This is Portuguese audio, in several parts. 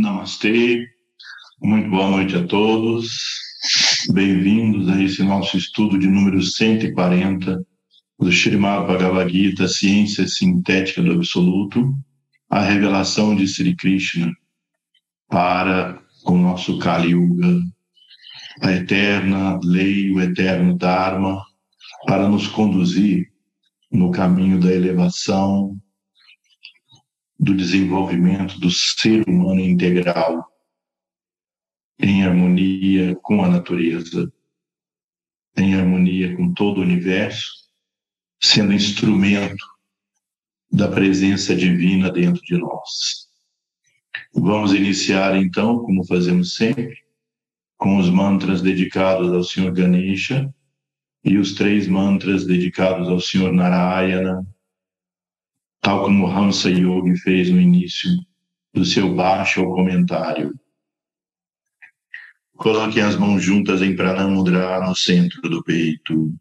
Namastê, muito boa noite a todos. Bem-vindos a esse nosso estudo de número 140 do Srimad Bhagavad Gita, Ciência Sintética do Absoluto, a revelação de Sri Krishna para o nosso Kali Yuga, a eterna lei, o eterno Dharma, para nos conduzir no caminho da elevação, do desenvolvimento do ser humano integral, em harmonia com a natureza, em harmonia com todo o universo, sendo instrumento da presença divina dentro de nós. Vamos iniciar então, como fazemos sempre, com os mantras dedicados ao Senhor Ganesha e os três mantras dedicados ao Senhor Narayana, tal como Hamsa Yogi fez no início do seu baixo comentário. Coloquem as mãos juntas em Pranamudra no centro do peito.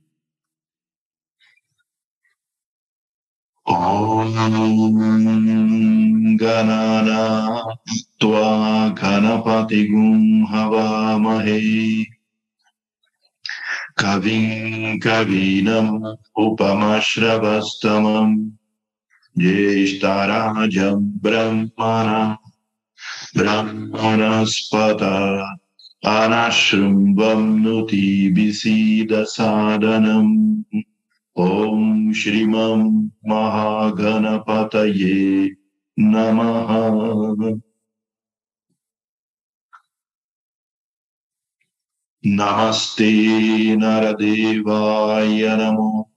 Om Ganana Tva Ganapati Gum Havamahe Kavim Kavinam Upamashravastamam ज्येष्ठराजम् ब्रह्मणा ब्रह्मणस्पदा अनाश्रुम्बम्नुति विसीदसादनम् ॐ श्रीमम् महागणपतये नमः। नमस्ते नरदेवाय नमो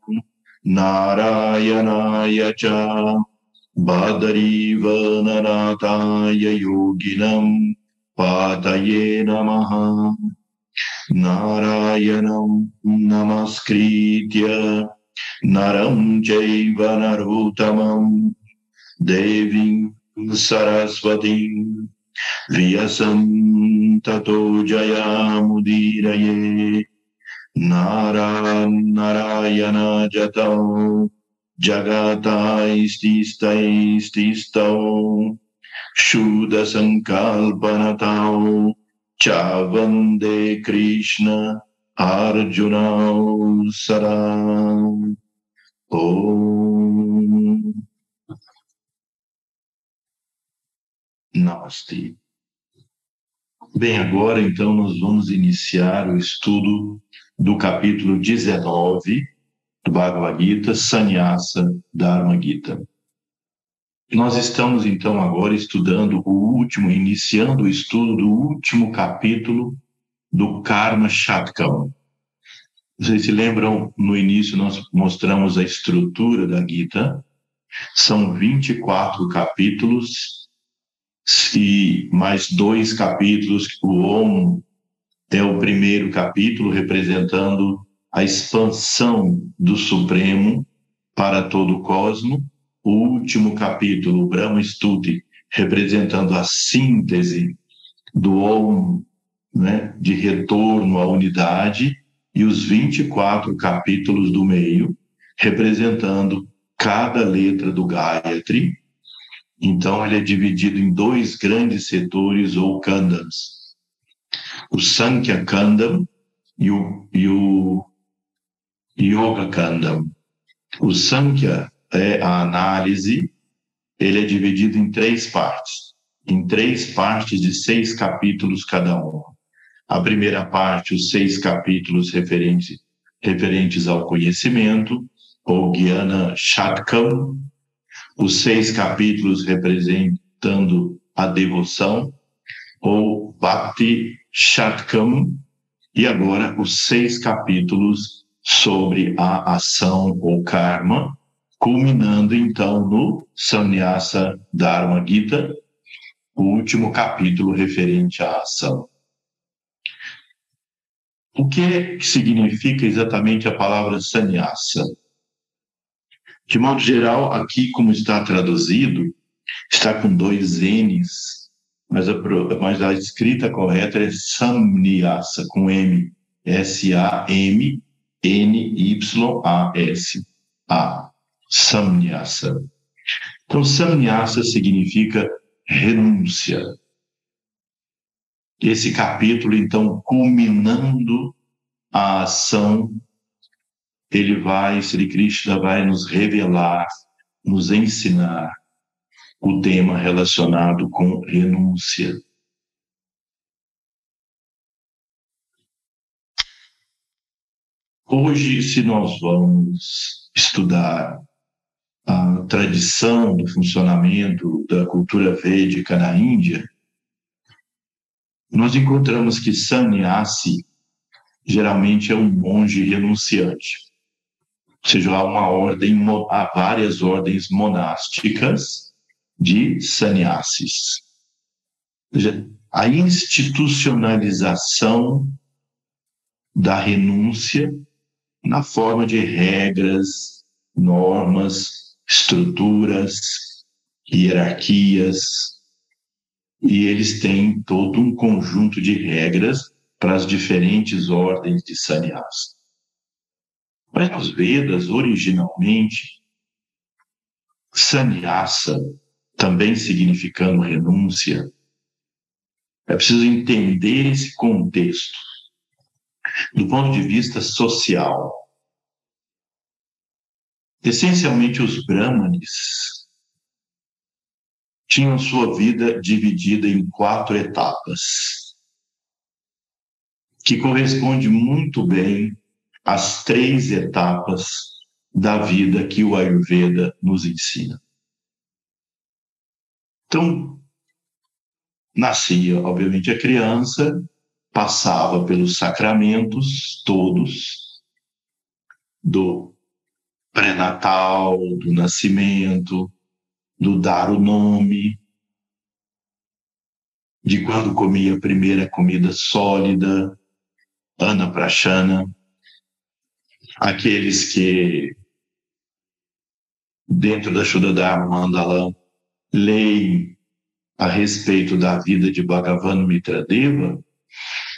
नारायणाय च बादरीवननाथाय योगिनम् पातये नमः। नारायणं नमस्कृत्य नरं चैव नरोत्तमम् देवीं सरस्वतीं व्यसं ततो जयामुदीरये। नारायणजतौ जगतैस्तिस्तैस्तिस्तौ शूदसङ्कल्पनतौ च वन्दे कृष्ण अर्जुनौ सदा ॐ Namastê. Bem, agora então nós vamos iniciar o estudo do capítulo 19 do Bhagavad Gita, Sannyasa Dharma Gita. Nós estamos então agora estudando o último, iniciando o estudo do último capítulo do Karma Shatkam. Vocês se lembram, no início nós mostramos a estrutura da Gita. São 24 capítulos e mais dois capítulos, o Om é o primeiro capítulo representando a expansão do Supremo para todo o cosmo, o último capítulo, Brahma Stuti, representando a síntese do Om, né, de retorno à unidade, e os 24 capítulos do meio, representando cada letra do Gayatri. Então, ele é dividido em dois grandes setores ou kandams o Sankhya Kandam e o, e o Yoga Kandam. O Sankhya é a análise, ele é dividido em três partes, em três partes de seis capítulos cada uma. A primeira parte, os seis capítulos referentes, referentes ao conhecimento, ou Gyana Shatkam, os seis capítulos representando a devoção, ou Bhakti Shatkam, e agora os seis capítulos sobre a ação ou karma, culminando então no Sannyasa Dharma Gita, o último capítulo referente à ação. O que significa exatamente a palavra sannyasa? De modo geral, aqui como está traduzido, está com dois N's mas a, mas a escrita correta é Samnyasa, com M, S-A-M-N-Y-A-S, A, Samnyasa. Então, Samnyasa significa renúncia, esse capítulo, então, culminando a ação, ele vai, Sri Krishna vai nos revelar, nos ensinar o tema relacionado com renúncia. Hoje, se nós vamos estudar a tradição do funcionamento da cultura védica na Índia, nós encontramos que sannyasi geralmente é um monge renunciante. Ou seja, há uma ordem, há várias ordens monásticas de sannyasis. Ou seja, a institucionalização da renúncia na forma de regras, normas, estruturas, hierarquias, e eles têm todo um conjunto de regras para as diferentes ordens de sannyas. Mas nos Vedas, originalmente, sannyasa, também significando renúncia, é preciso entender esse contexto do ponto de vista social. Essencialmente, os brahmanes tinham sua vida dividida em quatro etapas, que corresponde muito bem às três etapas da vida que o Ayurveda nos ensina. Então, nascia, obviamente, a criança, passava pelos sacramentos todos do pré-natal, do nascimento, do dar o nome, de quando comia a primeira comida sólida, Ana Prashana, aqueles que dentro da Shuddhadharma Mandala leem a respeito da vida de Bhagavan Mitradeva,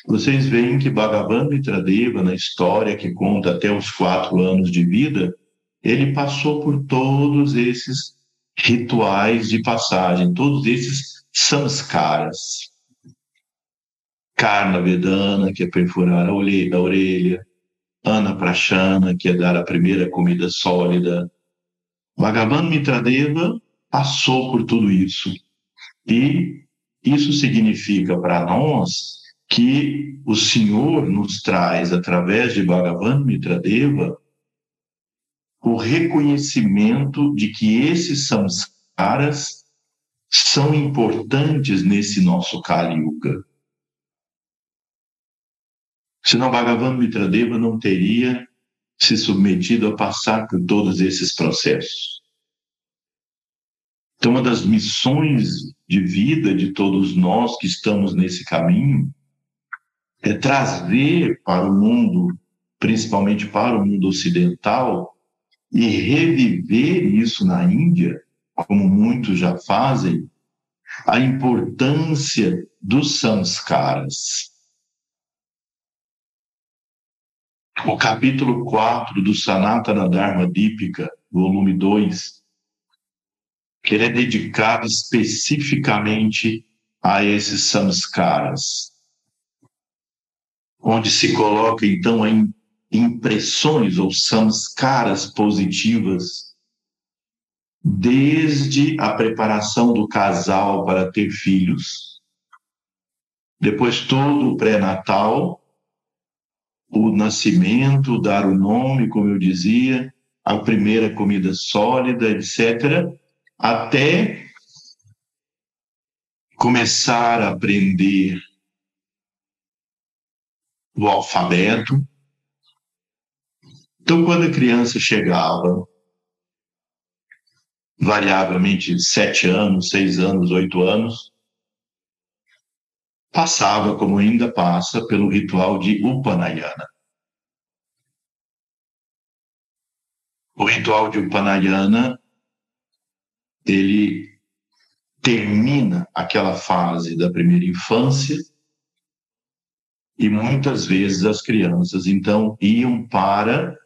vocês veem que Bhagavan Mitradeva, na história que conta até os quatro anos de vida, ele passou por todos esses rituais de passagem, todos esses samskaras. Karna Vedana, que é perfurar a orelha, Ana Prashana, que é dar a primeira comida sólida. Bhagavan Mitradeva passou por tudo isso. E isso significa para nós que o Senhor nos traz, através de Bhagavan Mitradeva, o reconhecimento de que esses samskaras são importantes nesse nosso Kali Yuga. Senão Bhagavan Mitradeva não teria se submetido a passar por todos esses processos. Então, uma das missões de vida de todos nós que estamos nesse caminho é trazer para o mundo, principalmente para o mundo ocidental, e reviver isso na Índia, como muitos já fazem, a importância dos samskaras. O capítulo 4 do Sanatana Dharma Dípika, volume 2, que ele é dedicado especificamente a esses samskaras, onde se coloca então a impressões ou samskaras positivas desde a preparação do casal para ter filhos, depois todo o pré-natal, o nascimento, dar o nome, como eu dizia, a primeira comida sólida, etc., até começar a aprender o alfabeto, então, quando a criança chegava, variavelmente sete anos, seis anos, oito anos, passava, como ainda passa, pelo ritual de Upanayana. O ritual de Upanayana, ele termina aquela fase da primeira infância e muitas vezes as crianças então iam para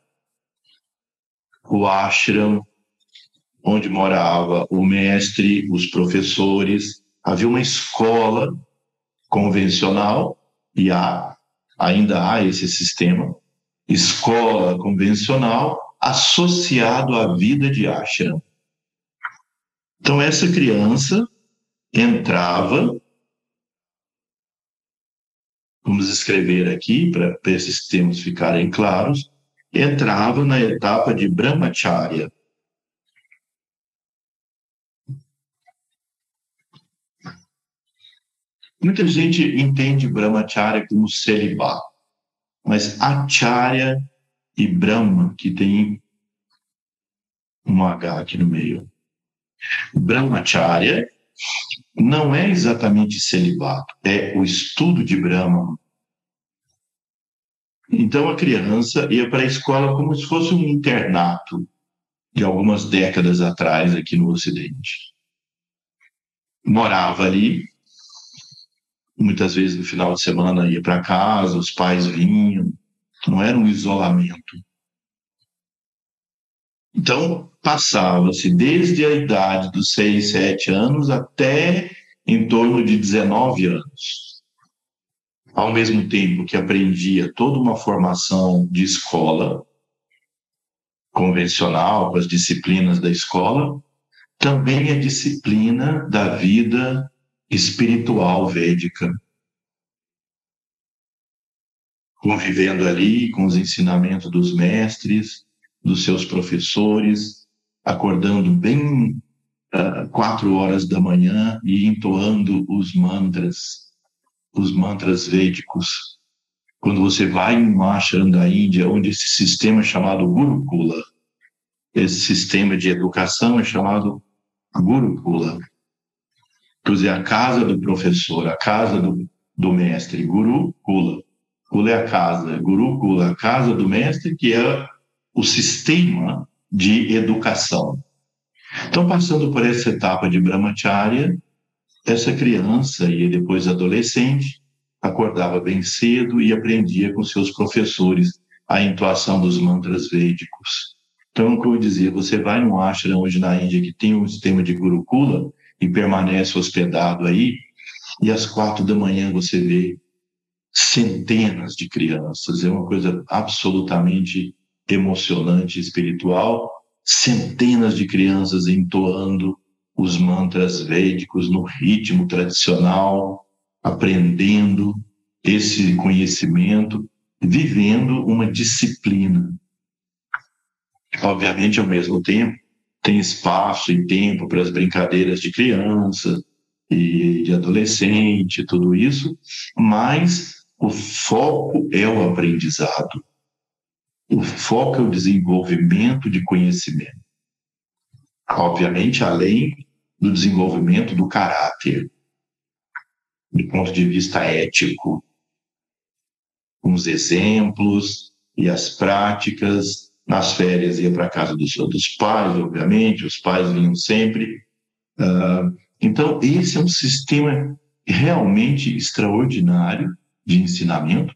o ashram onde morava o mestre, os professores, havia uma escola convencional, e há, ainda há esse sistema, escola convencional associado à vida de ashram. Então, essa criança entrava, vamos escrever aqui para esses termos ficarem claros, entrava na etapa de brahmacharya. Muita gente entende brahmacharya como celibato, mas acharya e brahma, que tem um H aqui no meio, Brahmacharya não é exatamente celibato, é o estudo de Brahma. Então a criança ia para a escola como se fosse um internato de algumas décadas atrás aqui no Ocidente. Morava ali, muitas vezes no final de semana ia para casa, os pais vinham, não era um isolamento. Então, passava-se desde a idade dos 6, 7 anos até em torno de 19 anos. Ao mesmo tempo que aprendia toda uma formação de escola convencional, com as disciplinas da escola, também a disciplina da vida espiritual védica. Convivendo ali com os ensinamentos dos mestres, dos seus professores, acordando bem uh, quatro horas da manhã e entoando os mantras, os mantras védicos. Quando você vai em um ashram da Índia, onde esse sistema é chamado Gurukula, esse sistema de educação é chamado Gurukula. Quer dizer, a casa do professor, a casa do, do mestre, Gurukula. Kula é a casa, Gurukula, a casa do mestre, que é o sistema de educação. Então, passando por essa etapa de brahmacharya, essa criança e depois adolescente acordava bem cedo e aprendia com seus professores a intuação dos mantras védicos. Então, como eu dizia, você vai num ashram hoje na Índia que tem um sistema de Gurukula e permanece hospedado aí, e às quatro da manhã você vê centenas de crianças. É uma coisa absolutamente emocionante espiritual, centenas de crianças entoando os mantras védicos no ritmo tradicional, aprendendo esse conhecimento, vivendo uma disciplina. Obviamente, ao mesmo tempo, tem espaço e tempo para as brincadeiras de criança e de adolescente, tudo isso, mas o foco é o aprendizado. O foco é o desenvolvimento de conhecimento. Obviamente, além do desenvolvimento do caráter, do ponto de vista ético, com os exemplos e as práticas. Nas férias ia para a casa dos, dos pais, obviamente, os pais vinham sempre. Uh, então, esse é um sistema realmente extraordinário de ensinamento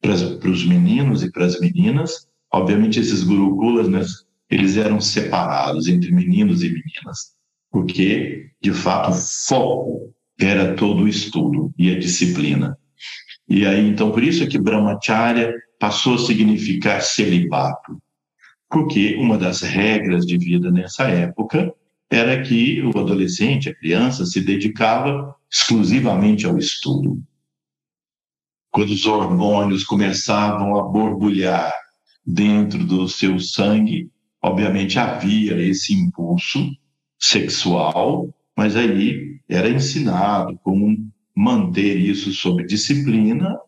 para os meninos e para as meninas, Obviamente, esses gurukulas, né, eles eram separados entre meninos e meninas, porque, de fato, o foco era todo o estudo e a disciplina. E aí, então, por isso é que Brahmacharya passou a significar celibato, porque uma das regras de vida nessa época era que o adolescente, a criança, se dedicava exclusivamente ao estudo. Quando os hormônios começavam a borbulhar dentro do seu sangue, obviamente havia esse impulso sexual, mas aí era ensinado como manter isso sob disciplina,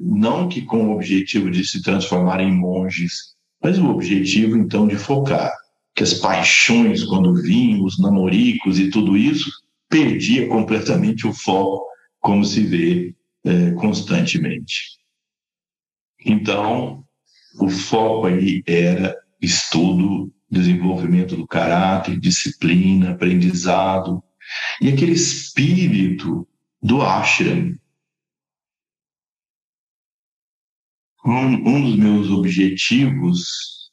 não que com o objetivo de se transformar em monges, mas o objetivo então de focar que as paixões quando vinham, os namoricos e tudo isso, perdia completamente o foco, como se vê é, constantemente. Então, o foco aí era estudo, desenvolvimento do caráter, disciplina, aprendizado, e aquele espírito do ashram. Um, um dos meus objetivos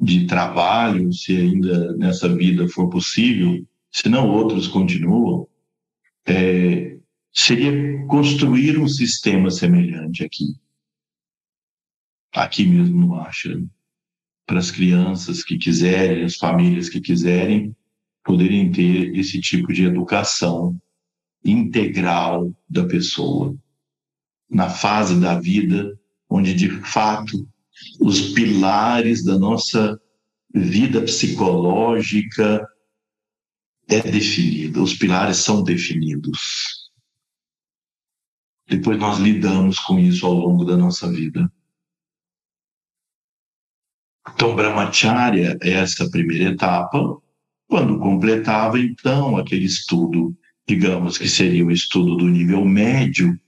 de trabalho, se ainda nessa vida for possível, se não outros continuam, é seria construir um sistema semelhante aqui. Aqui mesmo no Ashram. Para as crianças que quiserem, as famílias que quiserem, poderem ter esse tipo de educação integral da pessoa. Na fase da vida onde, de fato, os pilares da nossa vida psicológica é definida, os pilares são definidos. Depois nós lidamos com isso ao longo da nossa vida. Então, Brahmacharya é essa primeira etapa. Quando completava, então, aquele estudo, digamos que seria o estudo do nível médio,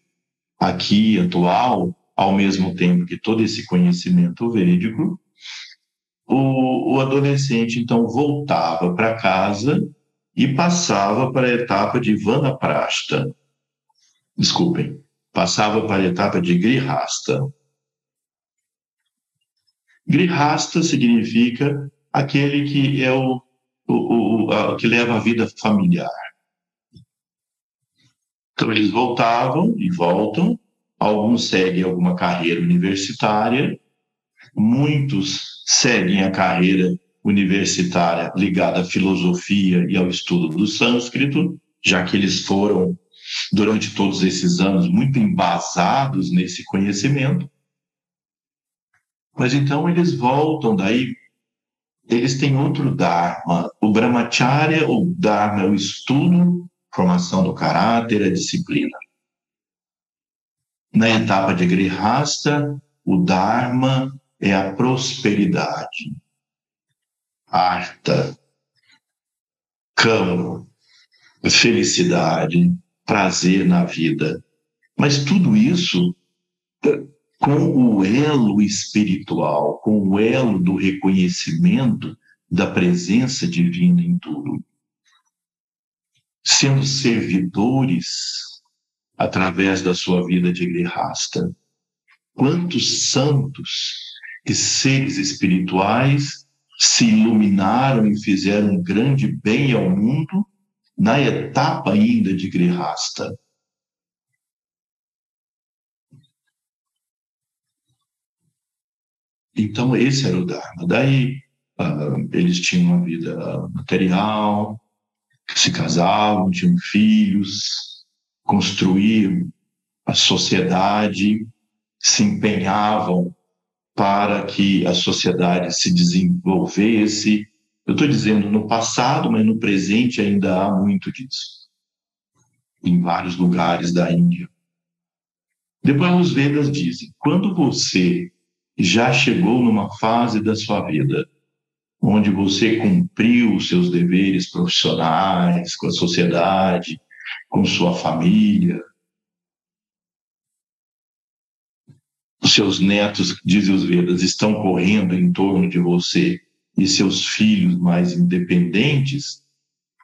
aqui, atual, ao mesmo tempo que todo esse conhecimento verídico, o, o adolescente, então, voltava para casa e passava para a etapa de Vanaprasta. Desculpem, passava para a etapa de Grihasta. Grihasta significa aquele que é o, o, o a, que leva a vida familiar. Então eles voltavam e voltam, alguns seguem alguma carreira universitária, muitos seguem a carreira universitária ligada à filosofia e ao estudo do sânscrito, já que eles foram durante todos esses anos muito embasados nesse conhecimento. Mas então eles voltam daí, eles têm outro Dharma. O Brahmacharya, o Dharma é o estudo, formação do caráter, a disciplina. Na etapa de Grihasta, o Dharma é a prosperidade. Arta, cama, felicidade, prazer na vida. Mas tudo isso com o elo espiritual, com o elo do reconhecimento da presença divina em tudo. Sendo servidores através da sua vida de grihasta. Quantos santos e seres espirituais se iluminaram e fizeram um grande bem ao mundo na etapa ainda de grihasta. Então, esse era o Dharma. Daí, uh, eles tinham uma vida material, se casavam, tinham filhos, construíam a sociedade, se empenhavam para que a sociedade se desenvolvesse. Eu estou dizendo no passado, mas no presente ainda há muito disso. Em vários lugares da Índia. Depois os Vedas dizem: quando você já chegou numa fase da sua vida onde você cumpriu os seus deveres profissionais com a sociedade, com sua família. Os seus netos, dizem os Vedas, estão correndo em torno de você e seus filhos mais independentes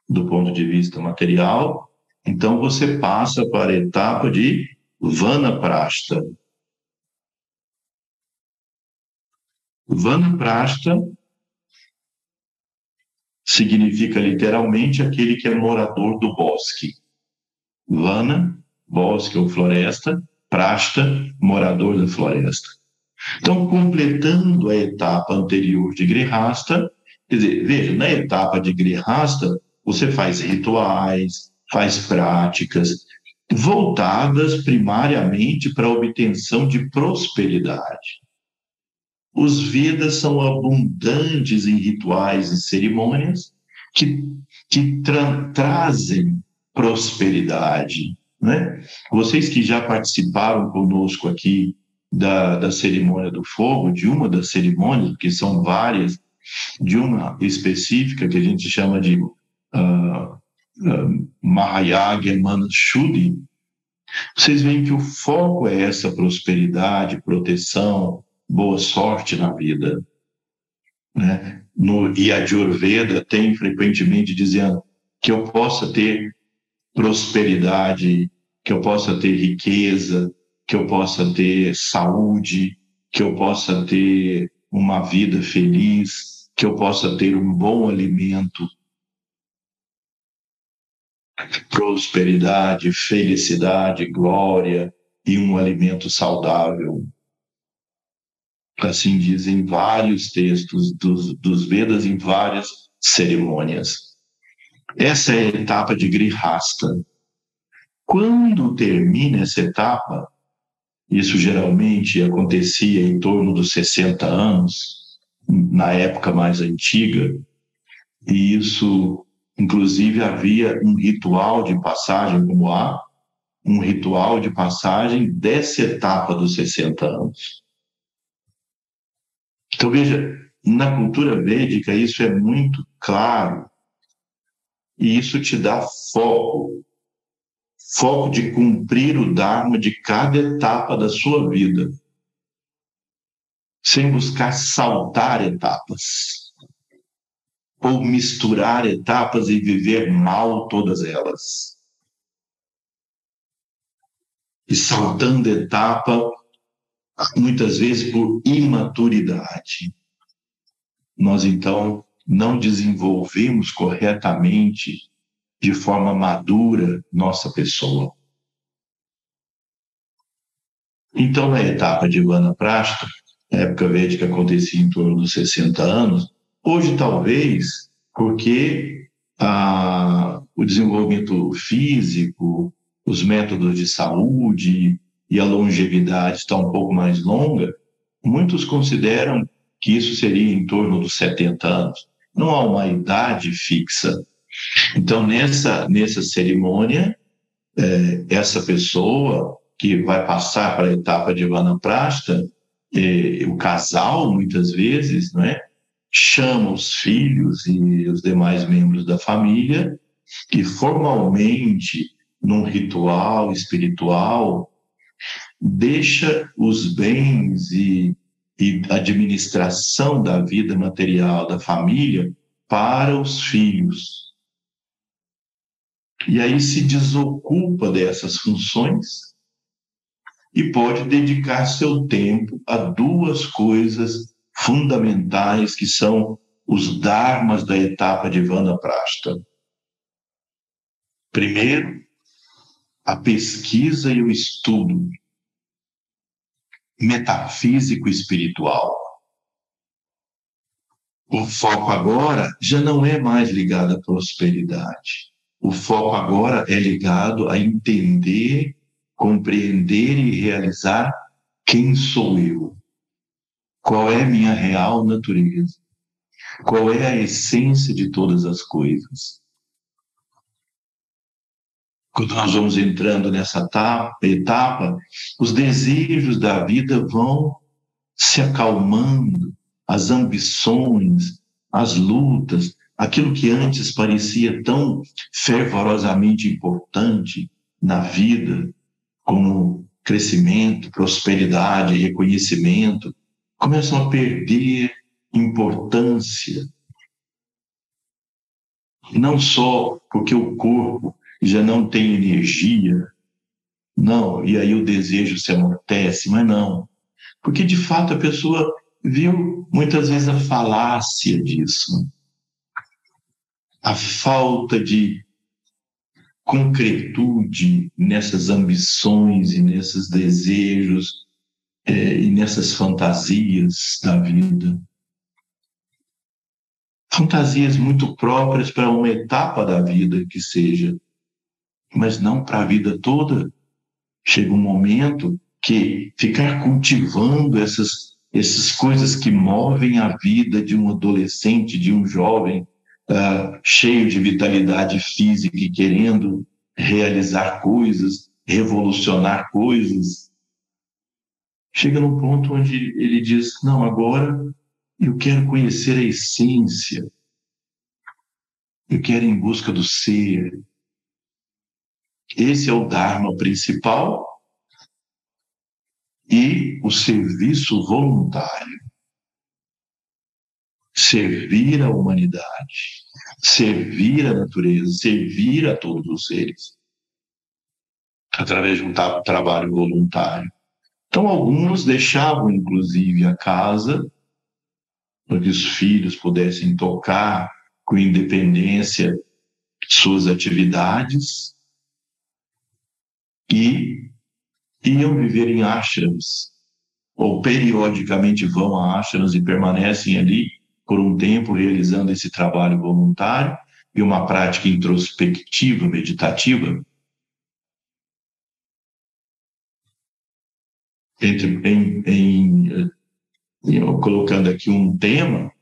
do ponto de vista material, então você passa para a etapa de Vanaprasta, Vanaprasta significa literalmente aquele que é morador do bosque. Vana, bosque ou floresta, prasta, morador da floresta. Então, completando a etapa anterior de Grihasta, quer dizer, veja, na etapa de Grihasta, você faz rituais, faz práticas voltadas primariamente para a obtenção de prosperidade. Os Vedas são abundantes em rituais e cerimônias que, que tra trazem prosperidade. Né? Vocês que já participaram conosco aqui da, da cerimônia do fogo, de uma das cerimônias, que são várias, de uma específica que a gente chama de uh, uh, Mahayagya vocês veem que o foco é essa prosperidade, proteção, boa sorte na vida. Né? No Yajurveda tem frequentemente dizendo que eu possa ter prosperidade, que eu possa ter riqueza, que eu possa ter saúde, que eu possa ter uma vida feliz, que eu possa ter um bom alimento. prosperidade, felicidade, glória e um alimento saudável. Assim dizem vários textos dos, dos Vedas em várias cerimônias. Essa é a etapa de Grihasta. Quando termina essa etapa, isso geralmente acontecia em torno dos 60 anos, na época mais antiga, e isso, inclusive, havia um ritual de passagem, como há, um ritual de passagem dessa etapa dos 60 anos. Então, veja, na cultura védica isso é muito claro, e isso te dá foco. Foco de cumprir o Dharma de cada etapa da sua vida, sem buscar saltar etapas, ou misturar etapas e viver mal todas elas. E saltando etapa, muitas vezes por imaturidade. Nós então não desenvolvemos corretamente de forma madura nossa pessoa. Então, na etapa de Ivana Prasta, época védica acontecia em torno dos 60 anos, hoje talvez porque a, o desenvolvimento físico, os métodos de saúde e a longevidade está um pouco mais longa, muitos consideram que isso seria em torno dos 70 anos. Não há uma idade fixa então, nessa, nessa cerimônia, é, essa pessoa que vai passar para a etapa de Vanaprasta, é, o casal, muitas vezes, não é? chama os filhos e os demais membros da família e formalmente, num ritual espiritual, deixa os bens e, e administração da vida material da família para os filhos. E aí se desocupa dessas funções e pode dedicar seu tempo a duas coisas fundamentais que são os dharmas da etapa de Vanaprasta. Primeiro, a pesquisa e o estudo metafísico espiritual. O foco agora já não é mais ligado à prosperidade. O foco agora é ligado a entender, compreender e realizar quem sou eu. Qual é minha real natureza? Qual é a essência de todas as coisas? Quando nós vamos entrando nessa etapa, os desejos da vida vão se acalmando, as ambições, as lutas, aquilo que antes parecia tão fervorosamente importante na vida, como crescimento, prosperidade, reconhecimento, começam a perder importância. Não só porque o corpo já não tem energia, não, e aí o desejo se amortece, mas não. Porque de fato a pessoa viu muitas vezes a falácia disso a falta de concretude nessas ambições e nesses desejos é, e nessas fantasias da vida. Fantasias muito próprias para uma etapa da vida que seja, mas não para a vida toda. Chega um momento que ficar cultivando essas, essas coisas que movem a vida de um adolescente, de um jovem, uh, cheio de vitalidade física e querendo realizar coisas, revolucionar coisas, chega num ponto onde ele diz: Não, agora eu quero conhecer a essência, eu quero ir em busca do ser. Esse é o Dharma principal e o serviço voluntário servir a humanidade, servir a natureza, servir a todos os seres, através de um trabalho voluntário. Então, alguns deixavam, inclusive, a casa para que os filhos pudessem tocar com independência suas atividades e iam viver em ashrams, ou periodicamente vão a ashrams e permanecem ali por um tempo realizando esse trabalho voluntário e uma prática introspectiva, meditativa. Entre, em, em, em, colocando aqui um tema,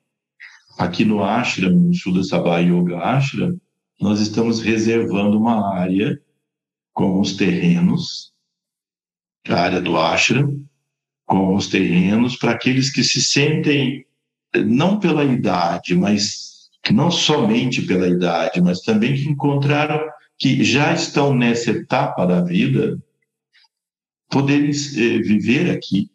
aqui no ashram, no Shuddha Sabha Yoga Ashram, nós estamos reservando uma área com os terrenos, a área do ashram, com os terrenos, para aqueles que se sentem, não pela idade, mas não somente pela idade, mas também que encontraram que já estão nessa etapa da vida, poderem eh, viver aqui,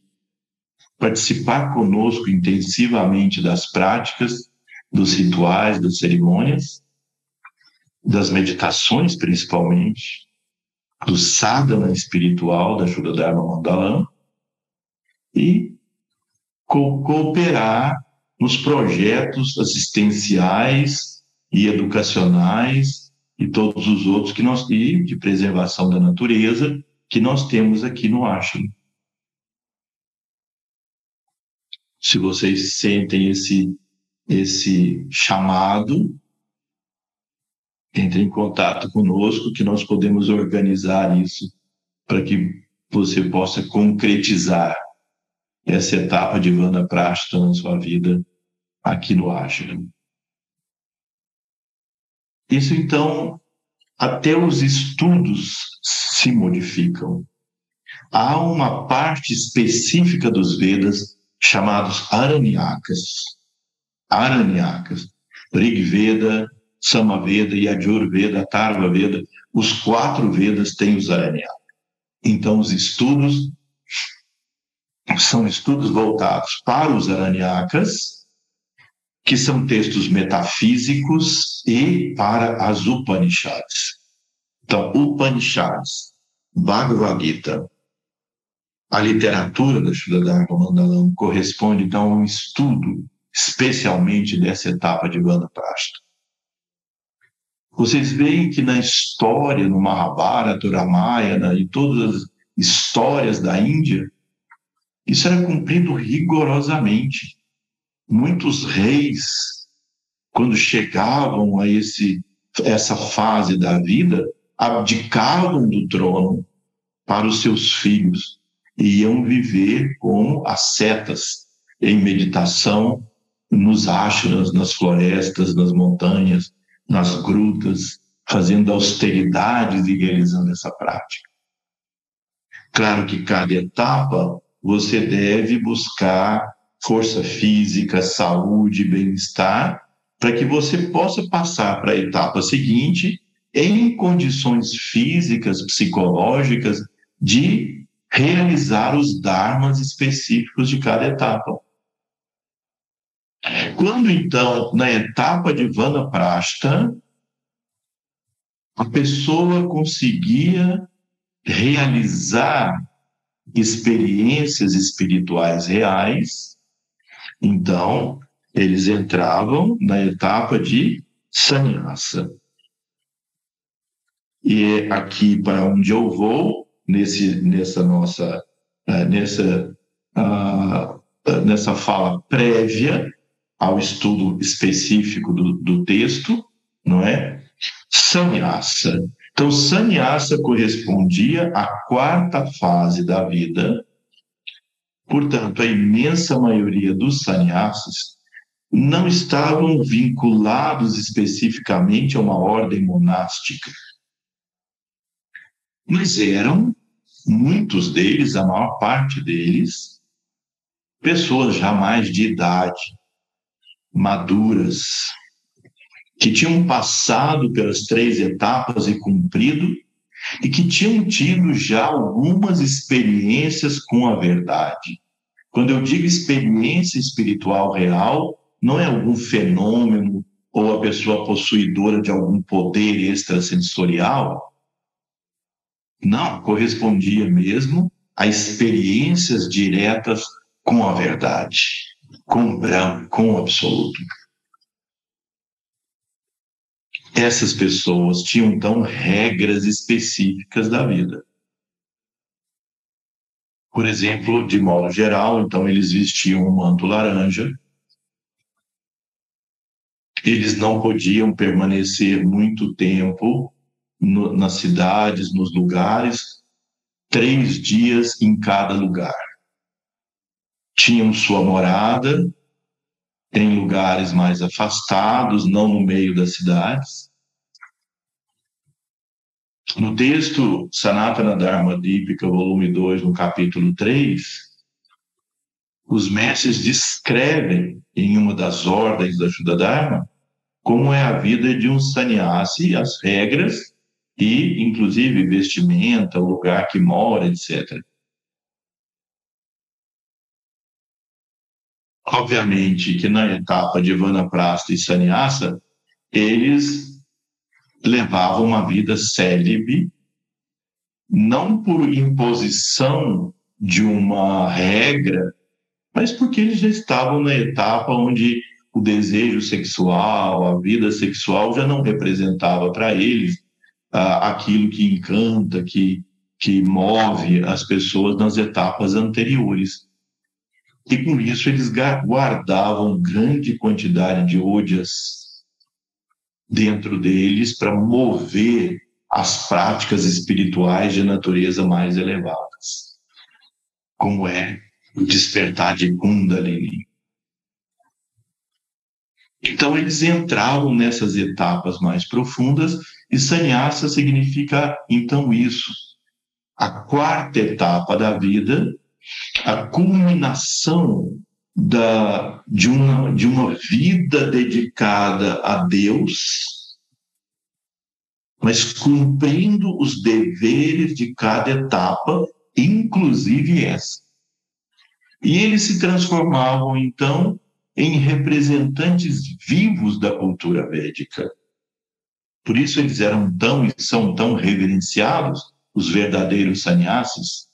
participar conosco intensivamente das práticas, dos rituais, das cerimônias, das meditações principalmente, do sadhana espiritual da Shuddha Dharma Mandalam e co cooperar nos projetos assistenciais e educacionais e todos os outros que nós e de preservação da natureza que nós temos aqui no ashram. Se vocês sentem esse esse chamado, entre em contato conosco, que nós podemos organizar isso para que você possa concretizar essa etapa de Vana Prashta na sua vida aqui no Ashram. Isso, então, até os estudos se modificam. Há uma parte específica dos Vedas chamados Aranyakas. Aranyakas. Rig Veda, Samaveda e Ajurveda, Tarva Veda, os quatro Vedas têm os Aranyakas. Então, os estudos são estudos voltados para os Aranyakas, que são textos metafísicos, e para as Upanishads. Então, Upanishads, Bhagavad Gita, a literatura da Shuddha Mandalam corresponde, então, a um estudo especialmente dessa etapa de Vanaprastha. Vocês veem que na história, no Mahabharata, Ramayana e todas as histórias da Índia, isso era cumprido rigorosamente. Muitos reis, quando chegavam a esse, essa fase da vida, abdicavam do trono para os seus filhos e iam viver como ascetas, em meditação, nos ashras, nas florestas, nas montanhas, nas grutas, fazendo austeridades e realizando essa prática. Claro que cada etapa você deve buscar força física, saúde, bem-estar, para que você possa passar para a etapa seguinte em condições físicas, psicológicas, de realizar os dharmas específicos de cada etapa. Quando então, na etapa de Vanaprastha, a pessoa conseguia realizar experiências espirituais reais, então eles entravam na etapa de sannyasa. E aqui para onde eu vou, nesse, nessa nossa, uh, nessa, uh, nessa fala prévia, ao estudo específico do, do texto, não é? Sannyasa. Então, sannyasa correspondia à quarta fase da vida. Portanto, a imensa maioria dos sannyasas não estavam vinculados especificamente a uma ordem monástica. Mas eram, muitos deles, a maior parte deles, pessoas já mais de idade, maduras, que tinham passado pelas três etapas e cumprido, e que tinham tido já algumas experiências com a verdade. Quando eu digo experiência espiritual real, não é algum fenômeno ou a pessoa possuidora de algum poder extrasensorial. Não, correspondia mesmo a experiências diretas com a verdade com o Brahma, com o absoluto. essas pessoas tinham então regras específicas da vida. Por exemplo, de modo geral, então eles vestiam um manto laranja. Eles não podiam permanecer muito tempo no, nas cidades, nos lugares, três dias em cada lugar. Tinham sua morada em lugares mais afastados, não no meio das cidades. No texto Sanatana Dharma Dipika, volume 2, no capítulo 3, os mestres descrevem em uma das ordens da Shuddha Dharma como é a vida de um sannyasi, as regras e, inclusive, vestimenta, o lugar que mora, etc. Obviamente que na etapa de Vanaprastha e Sannyasa, eles levavam uma vida célebre, não por imposição de uma regra, mas porque eles já estavam na etapa onde o desejo sexual, a vida sexual já não representava para eles ah, aquilo que encanta, que, que move as pessoas nas etapas anteriores. E com isso eles guardavam grande quantidade de odias dentro deles para mover as práticas espirituais de natureza mais elevadas, como é o despertar de Kundalini. Então, eles entravam nessas etapas mais profundas, e sannyasa significa, então, isso. A quarta etapa da vida, a culminação da, de, uma, de uma vida dedicada a Deus, mas cumprindo os deveres de cada etapa, inclusive essa. E eles se transformavam, então, em representantes vivos da cultura védica. Por isso eles eram tão e são tão reverenciados, os verdadeiros sannyasis.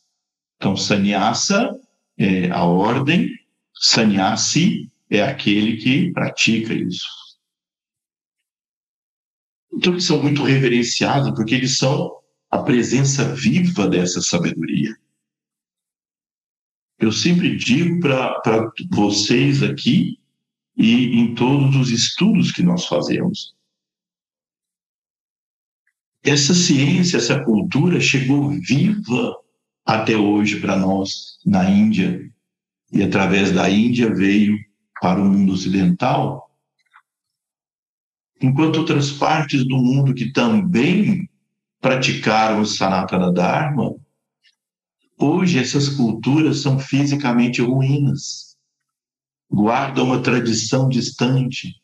Então, sannyasa é a ordem Sannyasi é aquele que pratica isso. Então, eles são muito reverenciados porque eles são a presença viva dessa sabedoria. Eu sempre digo para vocês aqui e em todos os estudos que nós fazemos. Essa ciência, essa cultura chegou viva até hoje para nós na Índia, e através da Índia veio para o mundo ocidental, enquanto outras partes do mundo que também praticaram o Sanatana Dharma, hoje essas culturas são fisicamente ruínas, guardam uma tradição distante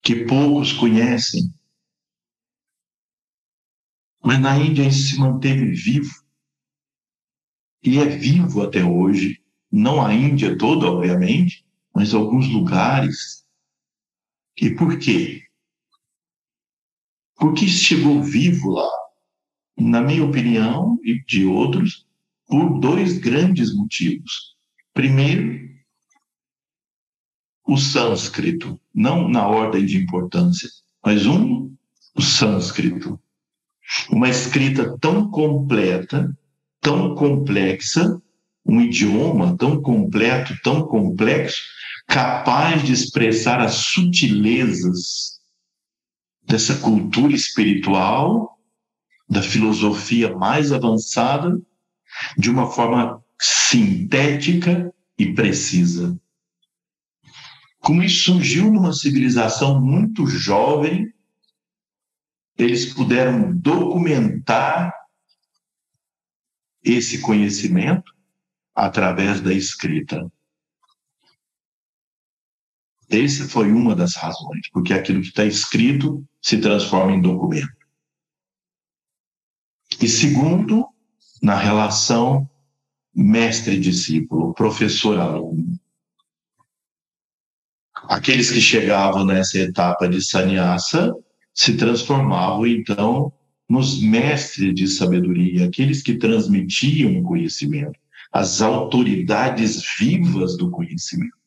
que poucos conhecem. Mas na Índia isso se manteve vivo e é vivo até hoje não a Índia toda, obviamente, mas alguns lugares. E por quê? Porque chegou vivo lá, na minha opinião e de outros, por dois grandes motivos. Primeiro, o sânscrito, não na ordem de importância, mas um, o sânscrito. Uma escrita tão completa, tão complexa, um idioma tão completo, tão complexo, capaz de expressar as sutilezas dessa cultura espiritual, da filosofia mais avançada, de uma forma sintética e precisa. Como isso surgiu numa civilização muito jovem, eles puderam documentar esse conhecimento através da escrita. Essa foi uma das razões, porque aquilo que está escrito se transforma em documento. E segundo, na relação mestre-discípulo, professor-aluno. Aqueles que chegavam nessa etapa de sannyasa se transformavam, então, nos mestres de sabedoria, aqueles que transmitiam conhecimento as autoridades vivas do conhecimento.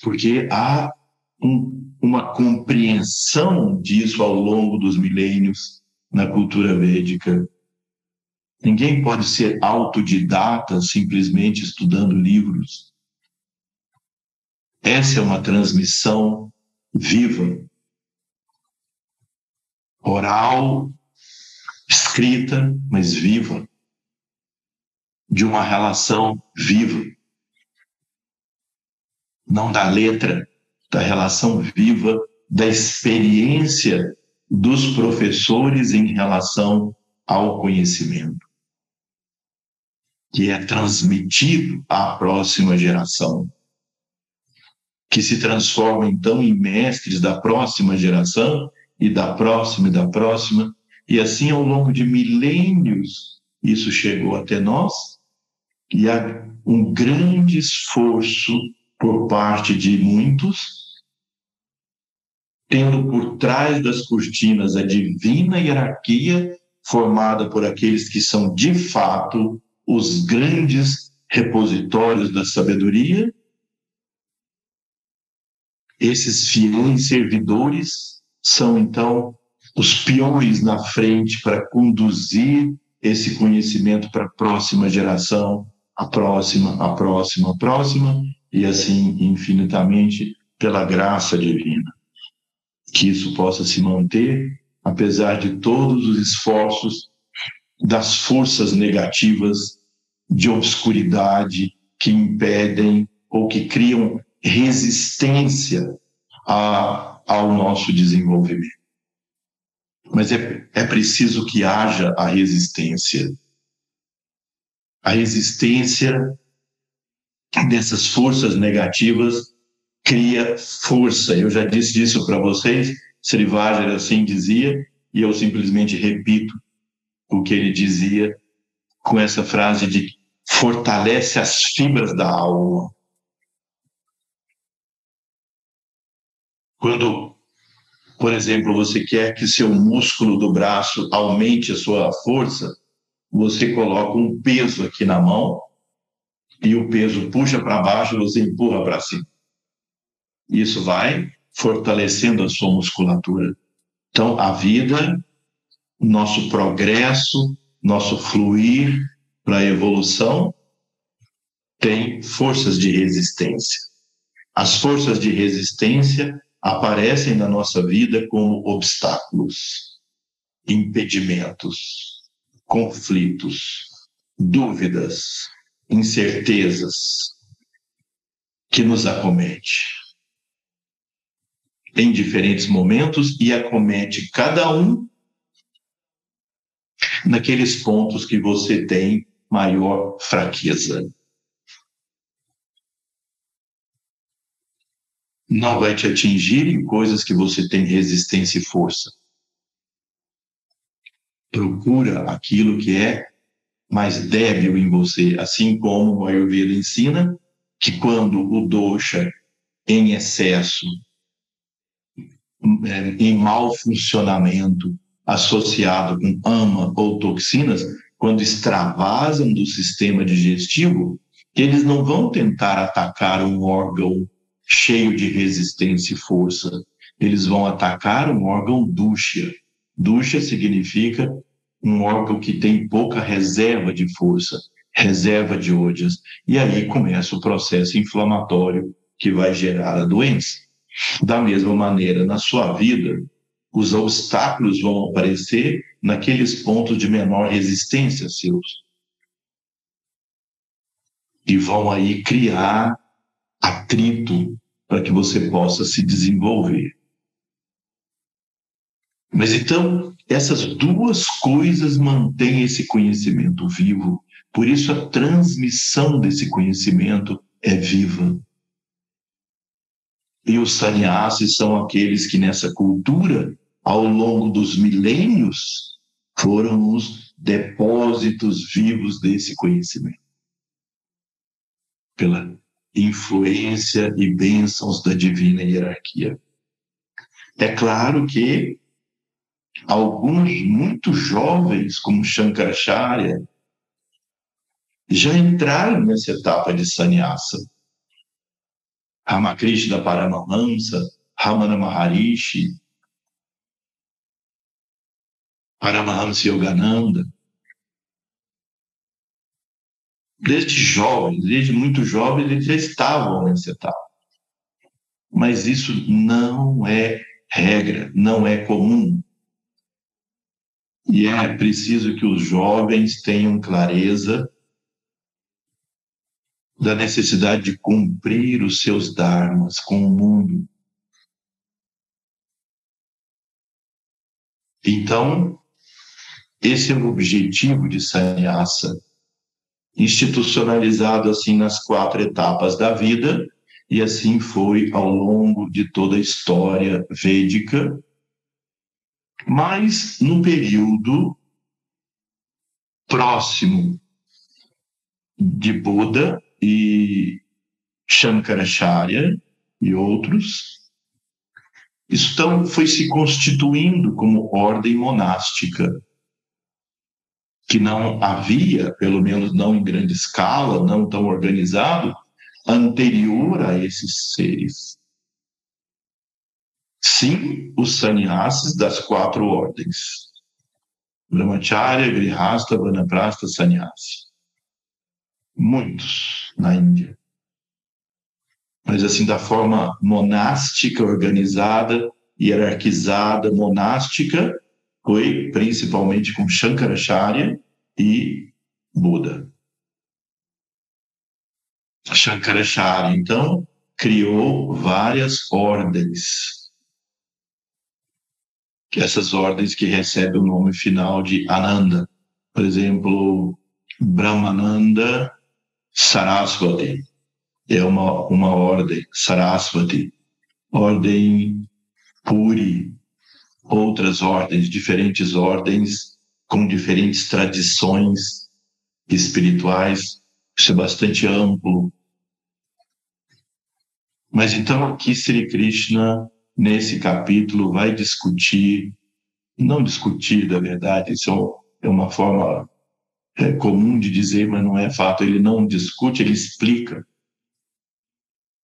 porque há um, uma compreensão disso ao longo dos milênios na cultura védica. Ninguém pode ser autodidata simplesmente estudando livros. Essa é uma transmissão viva, oral, escrita, mas viva, de uma relação viva. Não da letra, da relação viva, da experiência dos professores em relação ao conhecimento, que é transmitido à próxima geração, que se transforma então em mestres da próxima geração e da próxima e da próxima, e assim ao longo de milênios isso chegou até nós, e há um grande esforço por parte de muitos tendo por trás das cortinas a divina hierarquia formada por aqueles que são de fato os grandes repositórios da sabedoria. Esses fiéis servidores são então os peões na frente para conduzir esse conhecimento para a próxima geração, a próxima, a próxima, a próxima, e assim infinitamente pela graça divina. Que isso possa se manter, apesar de todos os esforços das forças negativas de obscuridade que impedem ou que criam resistência a, ao nosso desenvolvimento. Mas é, é preciso que haja a resistência. A resistência dessas forças negativas cria força. Eu já disse isso para vocês, Srivajar assim dizia, e eu simplesmente repito o que ele dizia com essa frase de fortalece as fibras da alma. Quando, por exemplo, você quer que seu músculo do braço aumente a sua força, você coloca um peso aqui na mão e o peso puxa para baixo, você empurra para cima. Isso vai fortalecendo a sua musculatura. Então, a vida, nosso progresso, nosso fluir para a evolução tem forças de resistência. As forças de resistência aparecem na nossa vida como obstáculos, impedimentos, conflitos, dúvidas, incertezas que nos acomete em diferentes momentos e acomete cada um naqueles pontos que você tem maior fraqueza. Não vai te atingir em coisas que você tem resistência e força. Procura aquilo que é mais débil em você, assim como o Ayurveda ensina que quando o dosha em excesso é, em mau funcionamento associado com ama ou toxinas, quando extravasam do sistema digestivo, eles não vão tentar atacar um órgão cheio de resistência e força. Eles vão atacar um órgão ducha. Ducha significa um órgão que tem pouca reserva de força, reserva de ódias. E aí começa o processo inflamatório que vai gerar a doença. Da mesma maneira, na sua vida, os obstáculos vão aparecer naqueles pontos de menor resistência seus. E vão aí criar atrito para que você possa se desenvolver. Mas então, essas duas coisas mantêm esse conhecimento vivo, por isso a transmissão desse conhecimento é viva. E os sannyasis são aqueles que nessa cultura, ao longo dos milênios, foram os depósitos vivos desse conhecimento. Pela influência e bênçãos da divina hierarquia. É claro que alguns muito jovens, como Shankaracharya, já entraram nessa etapa de sannyasa Ramakrishna Paramahamsa, Ramana Maharishi, Paramahamsa Yogananda. Desde jovens, desde muito jovens, eles já estavam nessa etapa. Mas isso não é regra, não é comum. E é preciso que os jovens tenham clareza da necessidade de cumprir os seus dharmas com o mundo. Então, esse é o objetivo de sannyasa, institucionalizado assim nas quatro etapas da vida, e assim foi ao longo de toda a história védica, mas no período próximo de Buda e Shankaracharya e outros, então foi se constituindo como ordem monástica, que não havia, pelo menos não em grande escala, não tão organizado, anterior a esses seres. Sim, os sannyasis das quatro ordens. Brahmacharya, Grihasta, Vanaprastha, Sannyasi. Muitos na Índia. Mas assim, da forma monástica, organizada, hierarquizada, monástica, foi principalmente com Shankaracharya e Buda. Shankaracharya, então, criou várias ordens. Essas ordens que recebem o nome final de Ananda. Por exemplo, Brahmananda Saraswati é uma, uma ordem, Saraswati, ordem Puri, outras ordens, diferentes ordens com diferentes tradições espirituais, isso é bastante amplo. Mas então aqui Sri Krishna, nesse capítulo, vai discutir, não discutir, da verdade, isso é uma forma é, comum de dizer, mas não é fato, ele não discute, ele explica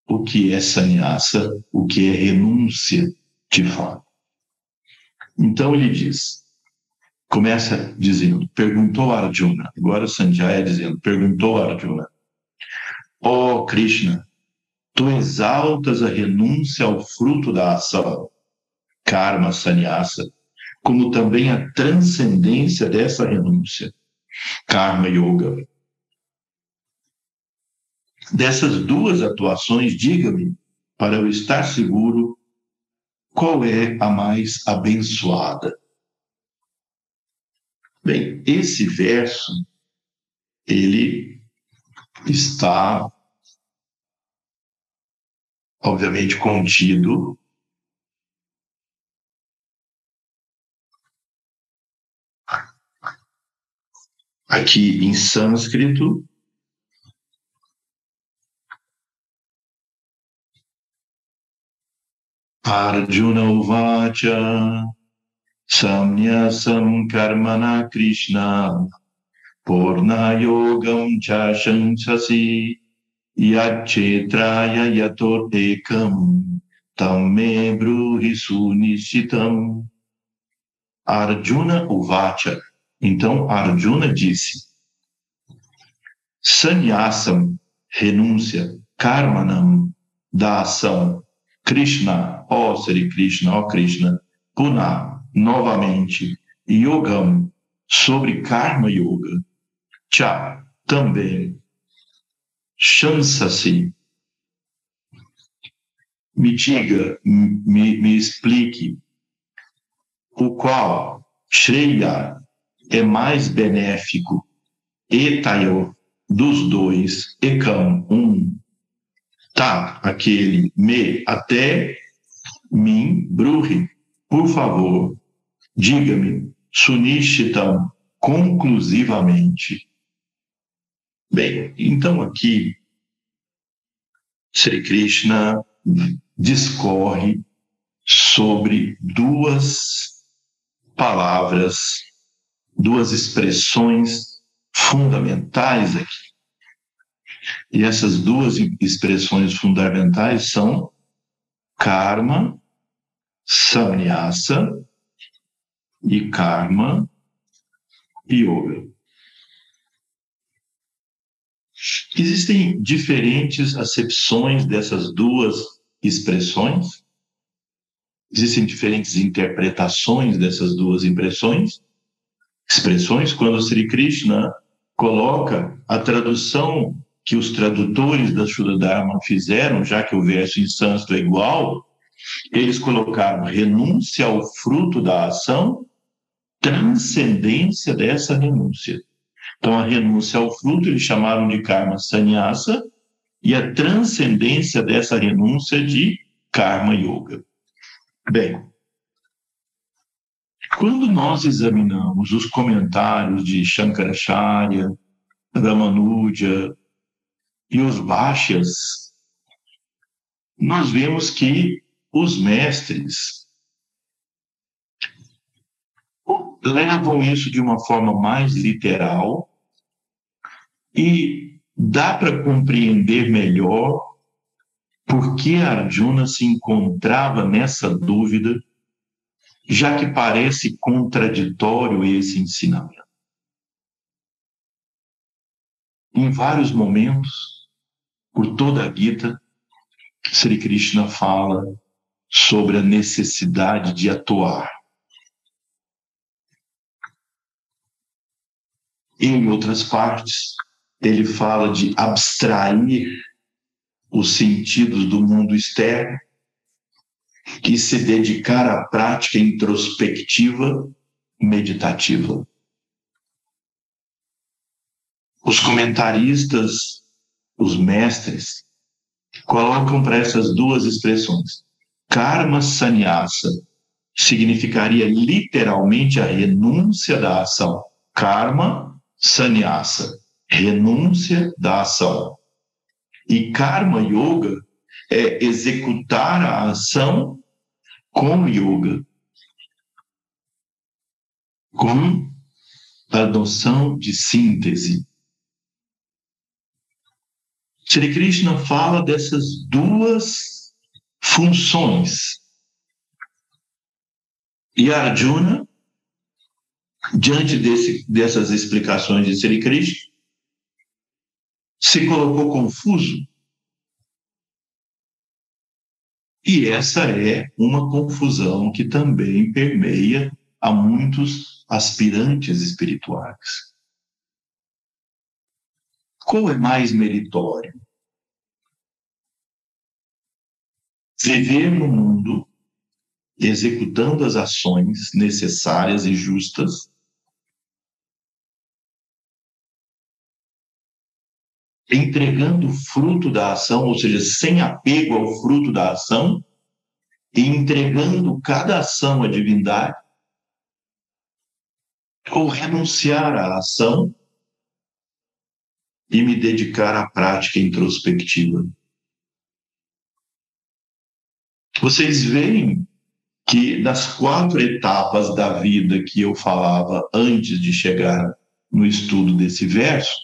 o que é sannyasa, o que é renúncia de fato. Então ele diz, começa dizendo, perguntou Arjuna, agora Sanjaya dizendo, perguntou Arjuna, ó oh, Krishna, tu exaltas a renúncia ao fruto da ação, karma sannyasa, como também a transcendência dessa renúncia, karma yoga. Dessas duas atuações, diga-me, para eu estar seguro, qual é a mais abençoada? Bem, esse verso, ele está obviamente contido aqui em sânscrito Arjuna Uvacha Samnyasam Karmana Krishna Purna Yogam Chashansasi Yachetraya yator ekam tamme bruhi sunishitam. Arjuna Uvacha. Então Arjuna disse: Sannyasam, renúncia, karmanam, da ação, Krishna, ó Sri Krishna, ó Krishna, Puna, novamente, Yogam, sobre Karma Yoga, Cha, também, Chansa-se. Me diga, me, me explique o qual Shreya é mais benéfico, Etayo, dos dois, Ekam, um, tá, aquele, me, até mim, Bruhi, por favor, diga-me, Sunishitam, conclusivamente, Bem, então aqui, Sri Krishna discorre sobre duas palavras, duas expressões fundamentais aqui. E essas duas expressões fundamentais são karma, samnyasa e karma yoga. Existem diferentes acepções dessas duas expressões, existem diferentes interpretações dessas duas impressões, expressões, quando Sri Krishna coloca a tradução que os tradutores da Shuddha Dharma fizeram, já que o verso em sânscrito é igual, eles colocaram renúncia ao fruto da ação, transcendência dessa renúncia. Então, a renúncia ao fruto eles chamaram de karma sannyasa e a transcendência dessa renúncia de karma yoga. Bem, quando nós examinamos os comentários de Shankaracharya, Ramanuja e os Bhashyas, nós vemos que os mestres levam isso de uma forma mais literal e dá para compreender melhor por que Arjuna se encontrava nessa dúvida, já que parece contraditório esse ensinamento. Em vários momentos, por toda a Gita, Sri Krishna fala sobre a necessidade de atuar. Em outras partes, ele fala de abstrair os sentidos do mundo externo e se dedicar à prática introspectiva meditativa. Os comentaristas, os mestres, colocam para essas duas expressões. Karma sannyasa significaria literalmente a renúncia da ação. Karma sannyasa renúncia da ação. E karma yoga é executar a ação com yoga, com a noção de síntese. Sri Krishna fala dessas duas funções. E Arjuna, diante desse, dessas explicações de Sri Krishna, se colocou confuso. E essa é uma confusão que também permeia a muitos aspirantes espirituais. Qual é mais meritório? Viver no mundo executando as ações necessárias e justas entregando o fruto da ação, ou seja, sem apego ao fruto da ação, e entregando cada ação à divindade, ou renunciar à ação e me dedicar à prática introspectiva. Vocês veem que nas quatro etapas da vida que eu falava antes de chegar no estudo desse verso,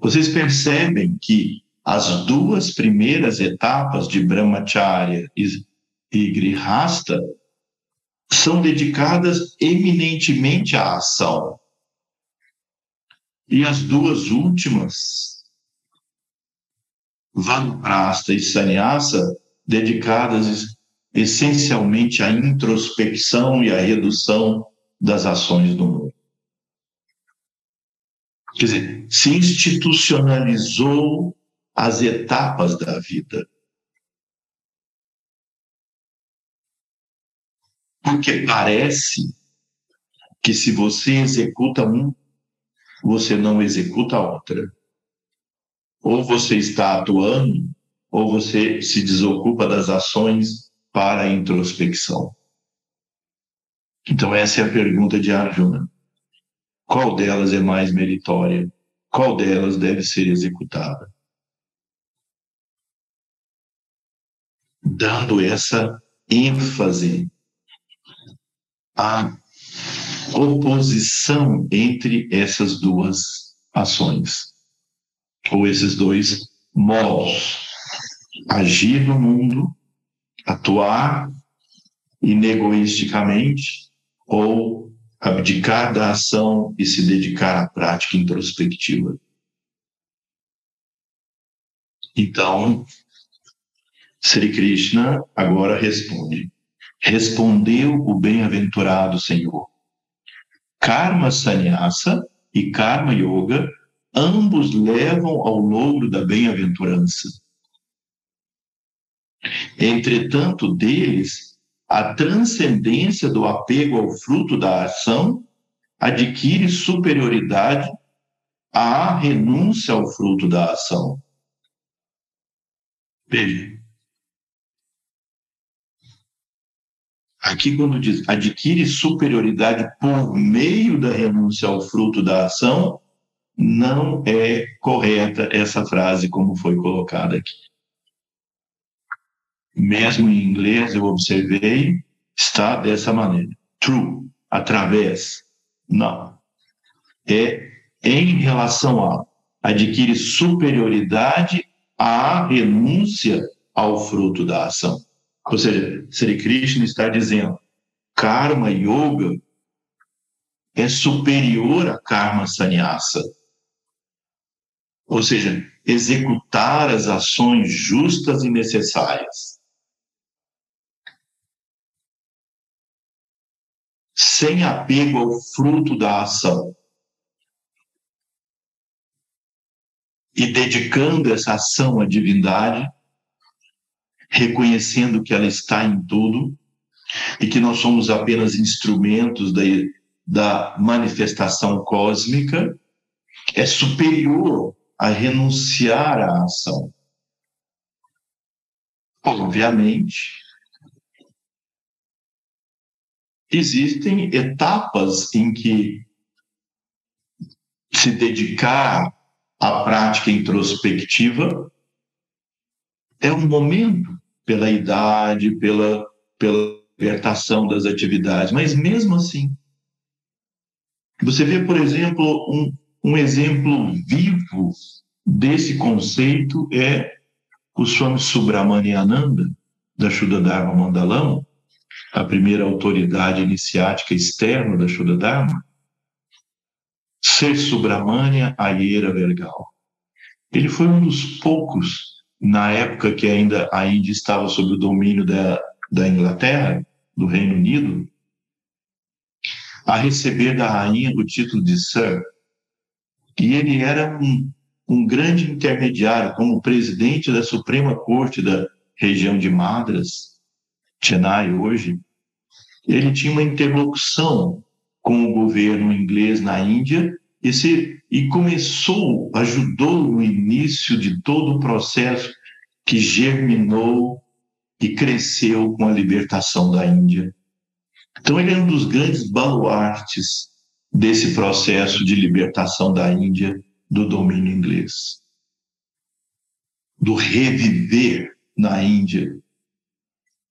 vocês percebem que as duas primeiras etapas de Brahmacharya e Grihasta são dedicadas eminentemente à ação. E as duas últimas, Vanaprastha e Sannyasa, dedicadas essencialmente à introspecção e à redução das ações do mundo. Quer dizer, se institucionalizou as etapas da vida. Porque parece que se você executa um, você não executa a outra. Ou você está atuando, ou você se desocupa das ações para a introspecção. Então, essa é a pergunta de Arjuna. Qual delas é mais meritória? Qual delas deve ser executada? Dando essa ênfase à oposição entre essas duas ações. ou esses dois modos: agir no mundo, atuar inegoisticamente, ou abdicar da ação e se dedicar à prática introspectiva. Então, Sri Krishna agora responde: Respondeu o bem-aventurado Senhor. Karma Sannyasa e Karma Yoga ambos levam ao logro da bem-aventurança. Entretanto, deles, a transcendência do apego ao fruto da ação adquire superioridade à renúncia ao fruto da ação. Veja. Aqui, quando diz adquire superioridade por meio da renúncia ao fruto da ação, não é correta essa frase como foi colocada aqui. Mesmo em inglês, eu observei, está dessa maneira. True, através. Não. É em relação a adquire superioridade à renúncia ao fruto da ação. Ou seja, Sri Krishna está dizendo, karma yoga é superior a karma sannyasa. Ou seja, executar as ações justas e necessárias. Sem apego ao fruto da ação. E dedicando essa ação à divindade, reconhecendo que ela está em tudo e que nós somos apenas instrumentos da, da manifestação cósmica, é superior a renunciar à ação. Obviamente, existem etapas em que se dedicar à prática introspectiva é um momento pela idade, pela, pela libertação das atividades, mas mesmo assim, você vê, por exemplo, um, um exemplo vivo desse conceito é o Swami Subramaniananda, da Shuddha Dharma Mandalam, a primeira autoridade iniciática externa da Shuddha Dharma, Ser Subramania Ayera Vergal. Ele foi um dos poucos na época que ainda a Índia estava sob o domínio da, da Inglaterra, do Reino Unido, a receber da rainha o título de Sir. E ele era um, um grande intermediário, como presidente da Suprema Corte da região de Madras, Chennai, hoje. Ele tinha uma interlocução com o governo inglês na Índia e, se, e começou, ajudou no início de todo o processo que germinou e cresceu com a libertação da Índia. Então, ele é um dos grandes baluartes desse processo de libertação da Índia do domínio inglês. Do reviver na Índia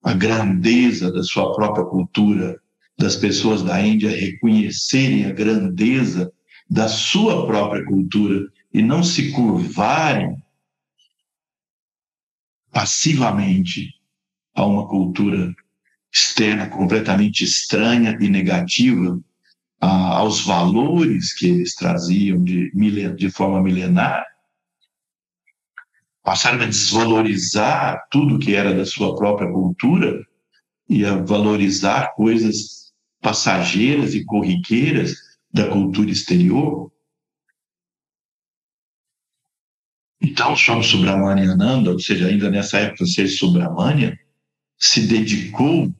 a grandeza da sua própria cultura, das pessoas da Índia reconhecerem a grandeza da sua própria cultura e não se curvarem passivamente a uma cultura externa completamente estranha e negativa a, aos valores que eles traziam de, de forma milenar, passaram a desvalorizar tudo que era da sua própria cultura e a valorizar coisas passageiras e corriqueiras da cultura exterior. Então, Swami Subramaniananda, ou seja, ainda nessa época, ser Subramania, se dedicou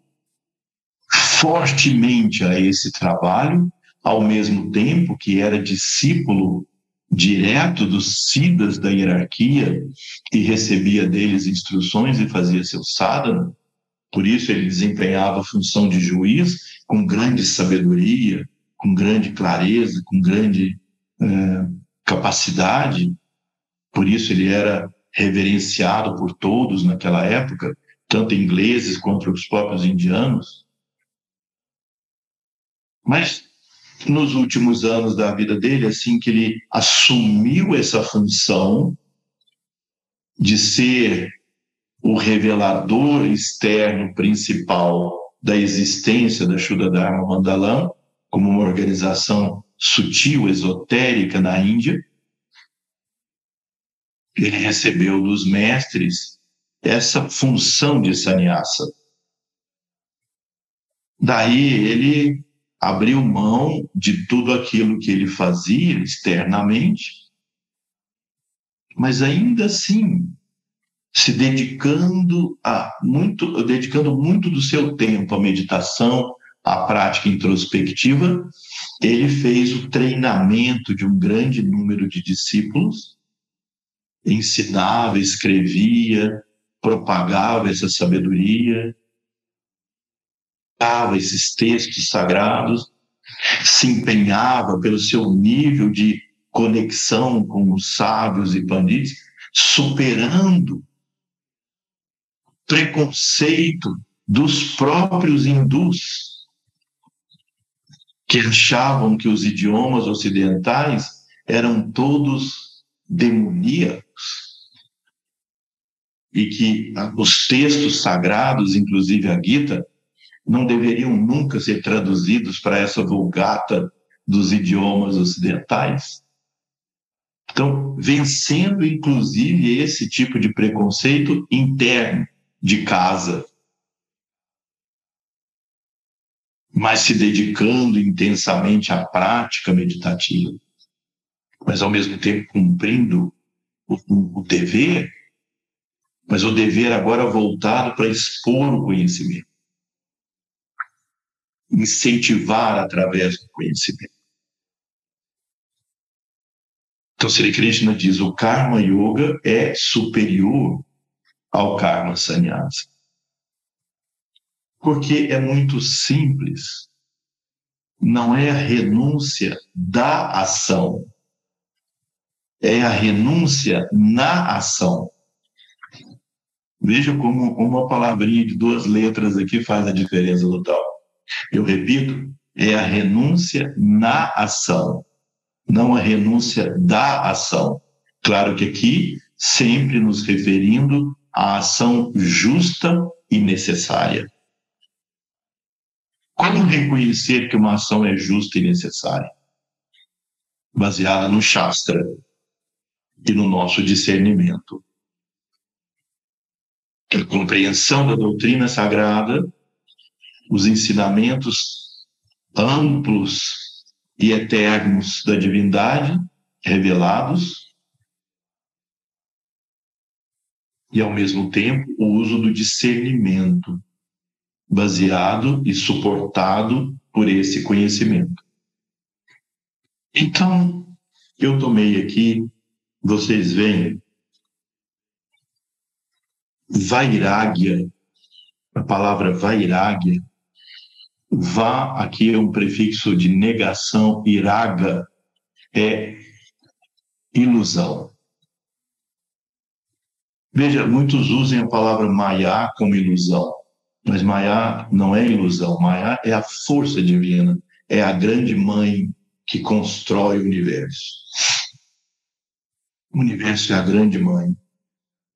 fortemente a esse trabalho, ao mesmo tempo que era discípulo direto dos siddhas da hierarquia e recebia deles instruções e fazia seu sadhana. Por isso ele desempenhava a função de juiz com grande sabedoria, com grande clareza, com grande é, capacidade. Por isso ele era reverenciado por todos naquela época, tanto ingleses quanto os próprios indianos. Mas nos últimos anos da vida dele, assim que ele assumiu essa função de ser o revelador externo principal da existência da Shuddha Dharma Mandalam, como uma organização sutil, esotérica na Índia, ele recebeu dos mestres essa função de sannyasa. Daí ele abriu mão de tudo aquilo que ele fazia externamente, mas ainda assim se dedicando a muito, dedicando muito do seu tempo à meditação, à prática introspectiva, ele fez o treinamento de um grande número de discípulos, ensinava, escrevia, propagava essa sabedoria, dava esses textos sagrados, se empenhava pelo seu nível de conexão com os sábios e pandits, superando preconceito dos próprios hindus que achavam que os idiomas ocidentais eram todos demoníacos e que os textos sagrados, inclusive a Gita, não deveriam nunca ser traduzidos para essa vulgata dos idiomas ocidentais. Então, vencendo inclusive esse tipo de preconceito interno de casa, mas se dedicando intensamente à prática meditativa, mas ao mesmo tempo cumprindo o, o dever, mas o dever agora voltado para expor o conhecimento incentivar através do conhecimento. Então, Sri Krishna diz: o Karma Yoga é superior ao Karma Sannyasa. Porque é muito simples. Não é a renúncia da ação, é a renúncia na ação. Veja como uma palavrinha de duas letras aqui faz a diferença total. Eu repito, é a renúncia na ação, não a renúncia da ação. Claro que aqui, sempre nos referindo à ação justa e necessária. Como reconhecer que uma ação é justa e necessária? Baseada no Shastra e no nosso discernimento. A compreensão da doutrina sagrada os ensinamentos amplos e eternos da divindade revelados e ao mesmo tempo o uso do discernimento baseado e suportado por esse conhecimento. Então, eu tomei aqui, vocês veem, Vairagya, a palavra Vairagya Vá, aqui é um prefixo de negação, iraga, é ilusão. Veja, muitos usam a palavra Maya como ilusão, mas Maya não é ilusão, Maya é a força divina, é a grande mãe que constrói o universo. O universo é a grande mãe.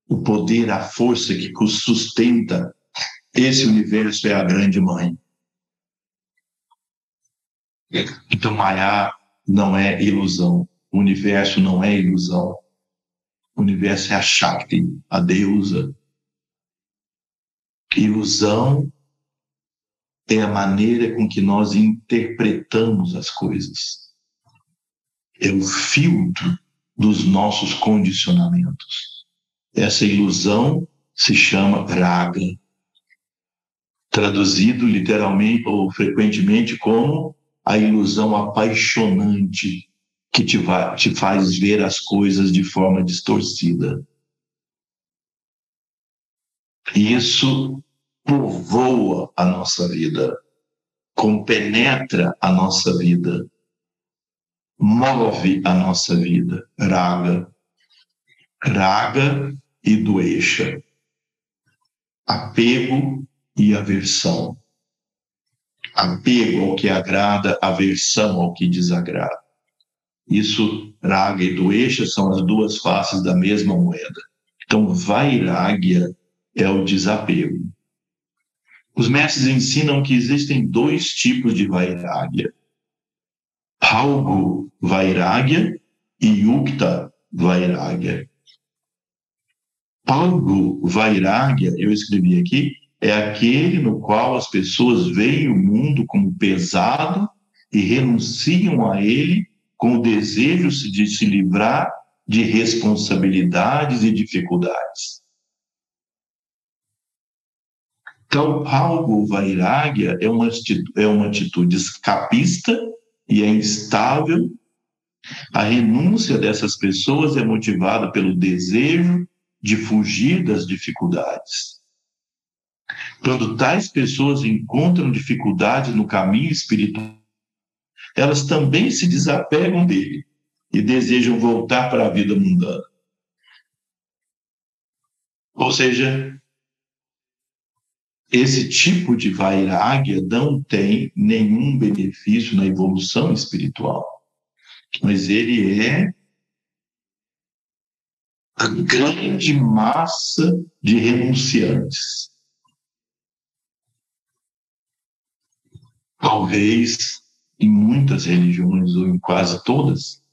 O poder, a força que sustenta esse universo é a grande mãe. Então, Maya não é ilusão. O universo não é ilusão. O universo é a Shakti, a deusa. Ilusão é a maneira com que nós interpretamos as coisas. É o filtro dos nossos condicionamentos. Essa ilusão se chama raga, traduzido literalmente ou frequentemente como a ilusão apaixonante que te, te faz ver as coisas de forma distorcida. Isso povoa a nossa vida, compenetra a nossa vida, move a nossa vida. Raga, raga e doeixa, apego e aversão apego ao que agrada, aversão ao que desagrada. Isso, raga e doesha, são as duas faces da mesma moeda. Então, vairagya é o desapego. Os mestres ensinam que existem dois tipos de vairagya. Palgo vairagya e yukta vairagya. Palgo vairagya, eu escrevi aqui, é aquele no qual as pessoas veem o mundo como pesado e renunciam a ele com o desejo de se livrar de responsabilidades e dificuldades. Então, algo vairagya é uma, atitude, é uma atitude escapista e é instável. A renúncia dessas pessoas é motivada pelo desejo de fugir das dificuldades. Quando tais pessoas encontram dificuldades no caminho espiritual, elas também se desapegam dele e desejam voltar para a vida mundana. Ou seja, esse tipo de vairagya não tem nenhum benefício na evolução espiritual, mas ele é a grande massa de renunciantes. Talvez em muitas religiões, ou em quase todas,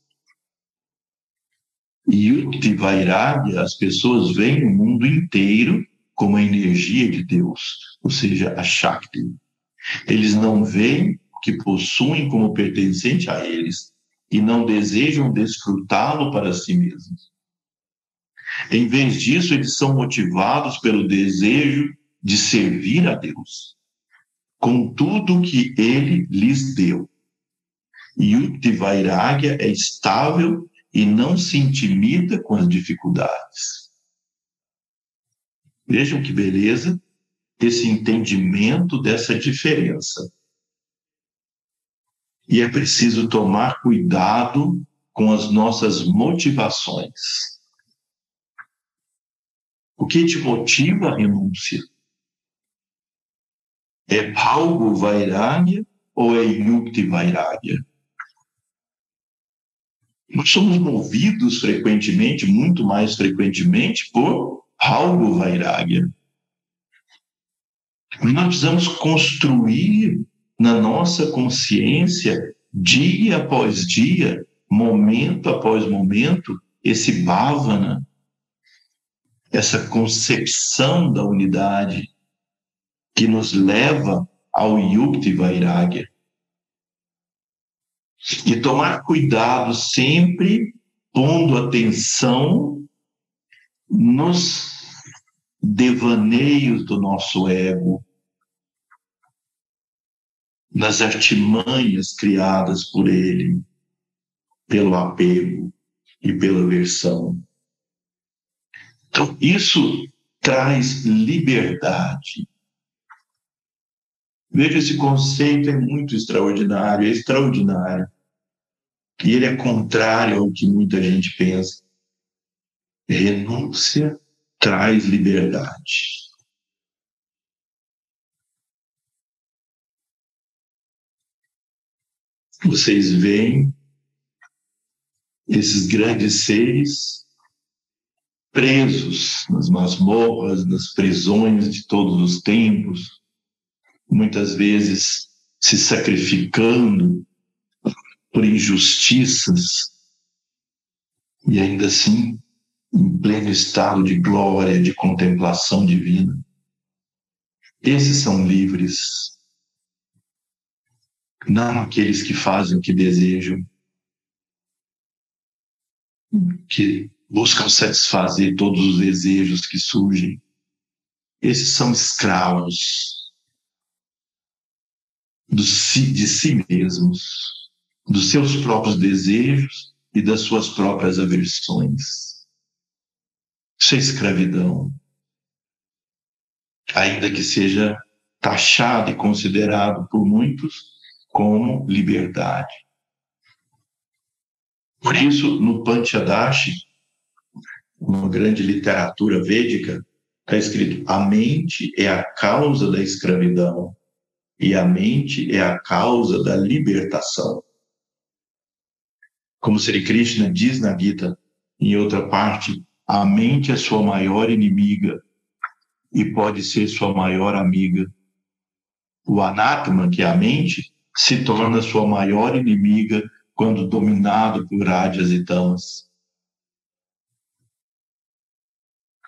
Yukti Vairagya, as pessoas veem o mundo inteiro como a energia de Deus, ou seja, a Shakti. Eles não veem o que possuem como pertencente a eles e não desejam desfrutá-lo para si mesmos. Em vez disso, eles são motivados pelo desejo de servir a Deus, com tudo que ele lhes deu. Yukti Vairagya é estável e não se intimida com as dificuldades. Vejam que beleza esse entendimento dessa diferença. E é preciso tomar cuidado com as nossas motivações. O que te motiva a renúncia? É algo vairagya ou é yukti vairagya? Nós somos movidos frequentemente, muito mais frequentemente, por algo vairagya. Nós precisamos construir na nossa consciência, dia após dia, momento após momento, esse bhavana, essa concepção da unidade que nos leva ao yukti vairagya. E tomar cuidado sempre pondo atenção nos devaneios do nosso ego, nas artimanhas criadas por ele, pelo apego e pela aversão. Então, isso traz liberdade. Veja, esse conceito é muito extraordinário, é extraordinário. E ele é contrário ao que muita gente pensa. Renúncia traz liberdade. Vocês veem esses grandes seres presos nas masmorras, nas prisões de todos os tempos, muitas vezes se sacrificando por injustiças e ainda assim em pleno estado de glória, de contemplação divina. Esses são livres, não aqueles que fazem o que desejam, que buscam satisfazer todos os desejos que surgem. Esses são escravos de si mesmos dos seus próprios desejos e das suas próprias aversões. Isso escravidão. Ainda que seja taxado e considerado por muitos como liberdade. Por isso, no Panchadashi, uma grande literatura védica, está escrito: a mente é a causa da escravidão e a mente é a causa da libertação. Como Sri Krishna diz na Gita, em outra parte, a mente é sua maior inimiga e pode ser sua maior amiga. O anatma, que é a mente, se torna sua maior inimiga quando dominado por rádias e tamas.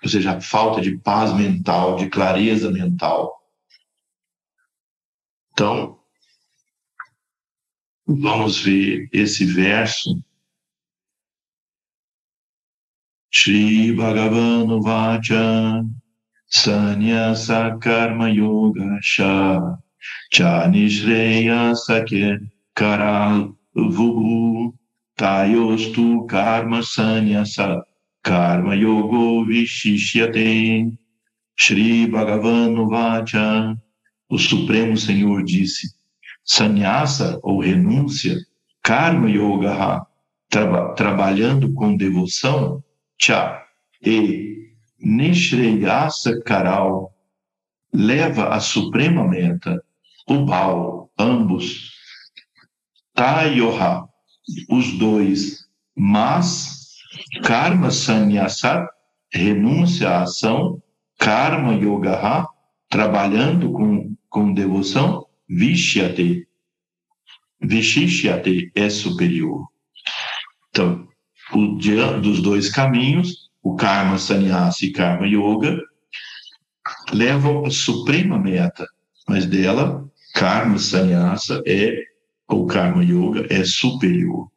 Ou seja, a falta de paz mental, de clareza mental. Então, vamos ver esse verso. Shri Bhagavan Vacha Sanyasa Karma Yoga Sha Chanishreya Sakya Karal Vugu Tayostu Karma Sanyasa Karma Yogo Vishishyate Shri Bhagavan Vacha O Supremo Senhor disse Sannyasa ou renúncia Karma Yoga traba, trabalhando com devoção Cha e Nishreyasa Karal leva a suprema meta o Baal, ambos Tayoha, os dois, mas Karma Sannyasa, renúncia à ação, Karma Yogaha, trabalhando com, com devoção, Vishyate. Vishishyate é superior. Então, o, dos dois caminhos, o Karma Sannyasa e Karma Yoga, levam à suprema meta, mas dela, Karma Sannyasa é, ou Karma Yoga, é superior.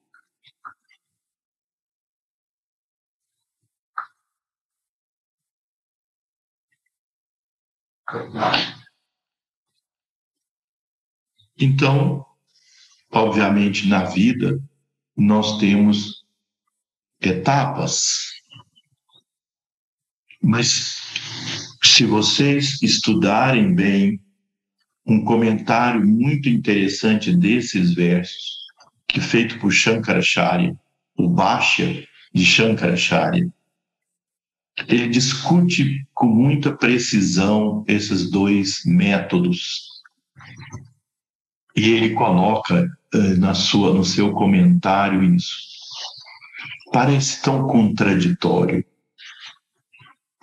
Então, obviamente, na vida, nós temos etapas, mas se vocês estudarem bem um comentário muito interessante desses versos, que feito por Shankaracharya, o Bhashya de Shankaracharya, ele discute com muita precisão esses dois métodos. E ele coloca eh, na sua, no seu comentário isso. Parece tão contraditório.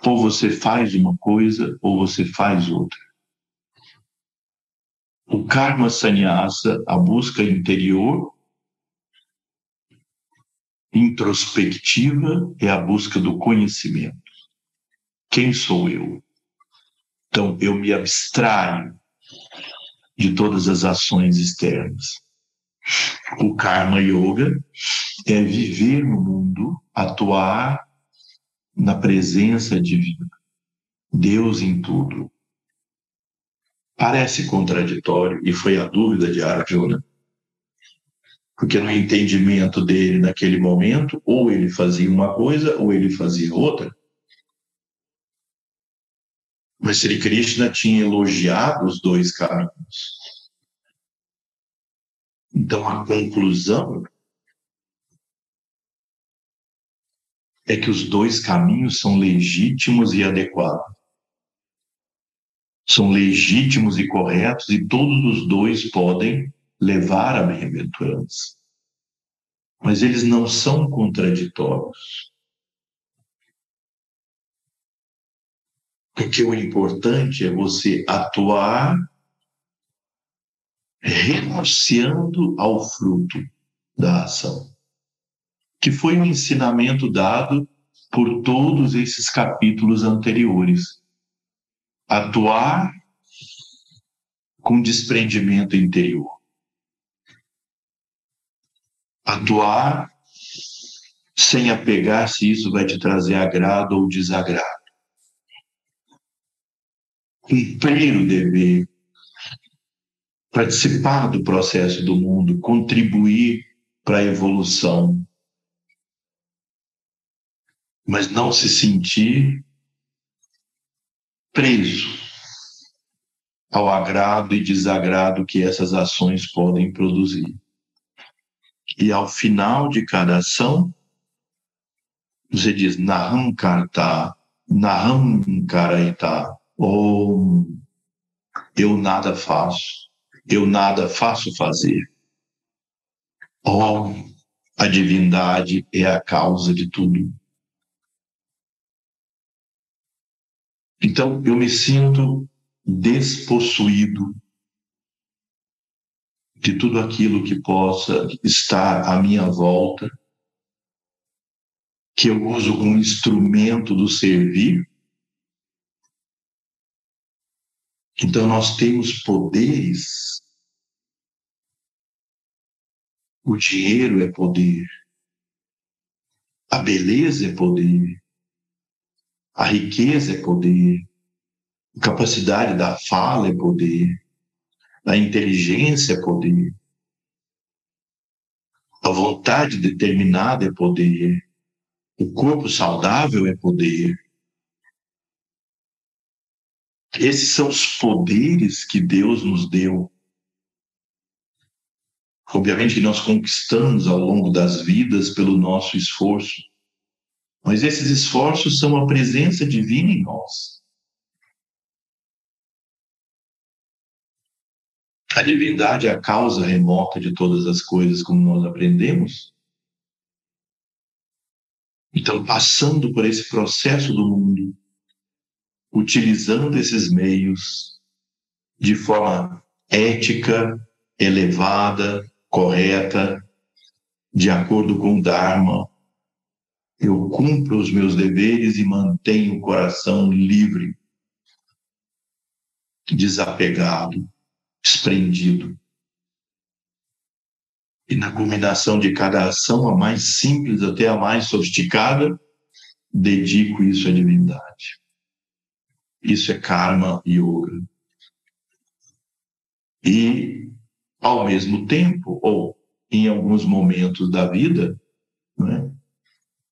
Ou você faz uma coisa, ou você faz outra. O karma sannyasa, a busca interior, introspectiva, é a busca do conhecimento. Quem sou eu? Então, eu me abstraio de todas as ações externas. O Karma Yoga é viver no mundo, atuar na presença divina, Deus em tudo. Parece contraditório, e foi a dúvida de Arjuna, porque no entendimento dele naquele momento, ou ele fazia uma coisa ou ele fazia outra. Mas Sri Krishna tinha elogiado os dois caminhos. Então a conclusão é que os dois caminhos são legítimos e adequados. São legítimos e corretos e todos os dois podem levar à bem-aventurança. Mas eles não são contraditórios. Porque o importante é você atuar renunciando ao fruto da ação, que foi um ensinamento dado por todos esses capítulos anteriores. Atuar com desprendimento interior. Atuar sem apegar se isso vai te trazer agrado ou desagrado cumprir o dever, participar do processo do mundo, contribuir para a evolução, mas não se sentir preso ao agrado e desagrado que essas ações podem produzir. E ao final de cada ação, você diz Naham Karta, Naham Karaita, ou eu nada faço, eu nada faço fazer. Oh, a divindade é a causa de tudo. Então, eu me sinto despossuído de tudo aquilo que possa estar à minha volta, que eu uso como instrumento do servir. Então, nós temos poderes. O dinheiro é poder. A beleza é poder. A riqueza é poder. A capacidade da fala é poder. A inteligência é poder. A vontade determinada é poder. O corpo saudável é poder. Esses são os poderes que Deus nos deu. Obviamente que nós conquistamos ao longo das vidas pelo nosso esforço. Mas esses esforços são a presença divina em nós. A divindade é a causa remota de todas as coisas, como nós aprendemos. Então, passando por esse processo do mundo, utilizando esses meios de forma ética, elevada, correta, de acordo com o Dharma, eu cumpro os meus deveres e mantenho o coração livre, desapegado, desprendido. E na culminação de cada ação, a mais simples até a mais sofisticada, dedico isso à divindade. Isso é karma yoga. E, ao mesmo tempo, ou em alguns momentos da vida,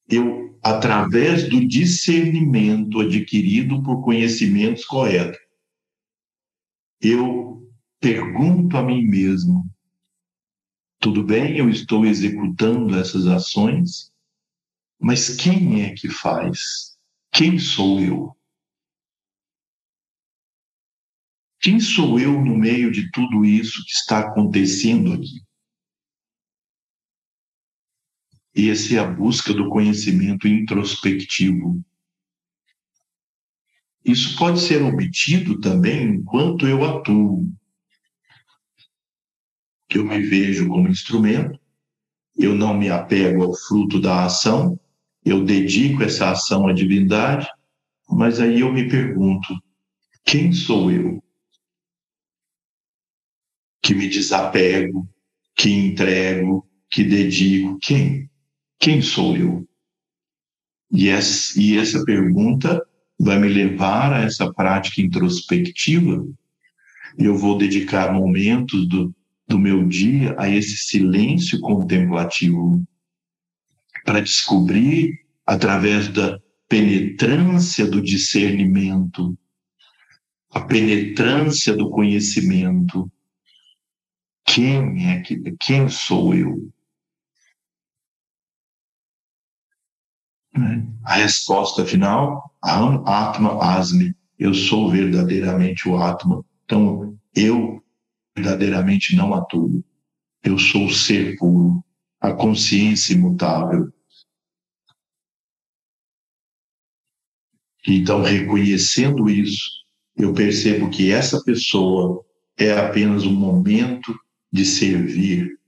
eu, através do discernimento adquirido por conhecimentos corretos, eu pergunto a mim mesmo: tudo bem, eu estou executando essas ações, mas quem é que faz? Quem sou eu? Quem sou eu no meio de tudo isso que está acontecendo aqui? Essa é a busca do conhecimento introspectivo. Isso pode ser obtido também enquanto eu atuo. Eu me vejo como instrumento, eu não me apego ao fruto da ação, eu dedico essa ação à divindade, mas aí eu me pergunto: quem sou eu? Que me desapego, que entrego, que dedico, quem? Quem sou eu? E essa, e essa pergunta vai me levar a essa prática introspectiva. Eu vou dedicar momentos do, do meu dia a esse silêncio contemplativo para descobrir, através da penetrância do discernimento, a penetrância do conhecimento, quem é que quem sou eu? A resposta final, Atma Asmi, eu sou verdadeiramente o Atma. Então, eu verdadeiramente não atuo. Eu sou o ser puro, a consciência imutável. Então, reconhecendo isso, eu percebo que essa pessoa é apenas um momento de servir,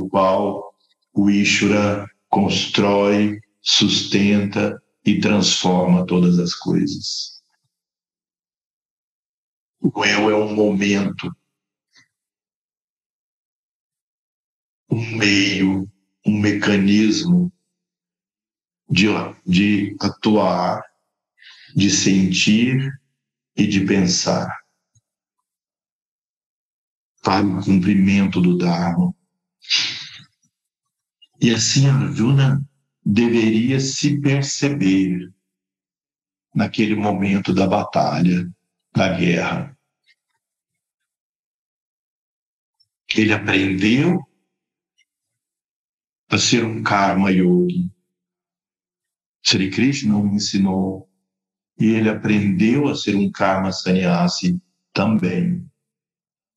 o qual o Ishvara constrói sustenta e transforma todas as coisas. O eu é um momento, um meio, um mecanismo de, de atuar, de sentir e de pensar para o cumprimento do Dharma. E assim Arjuna deveria se perceber naquele momento da batalha, da guerra. Ele aprendeu a ser um karma yogi. Sri Krishna o ensinou e ele aprendeu a ser um karma sannyasi também.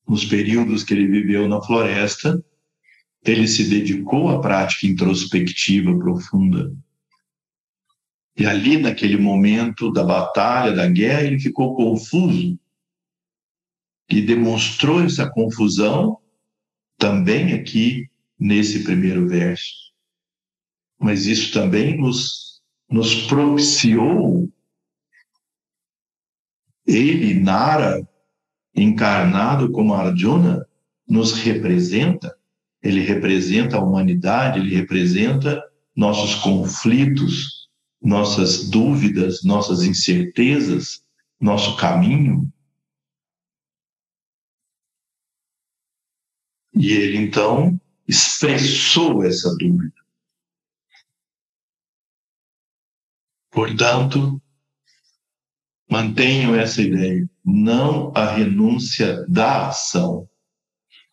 nos períodos que ele viveu na floresta, ele se dedicou à prática introspectiva profunda. E ali, naquele momento da batalha, da guerra, ele ficou confuso e demonstrou essa confusão também aqui nesse primeiro verso. Mas isso também nos, nos propiciou ele, Nara, encarnado como Arjuna, nos representa, ele representa a humanidade, ele representa nossos conflitos, nossas dúvidas, nossas incertezas, nosso caminho. E ele então expressou essa dúvida. Portanto, mantenho essa ideia não a renúncia da ação,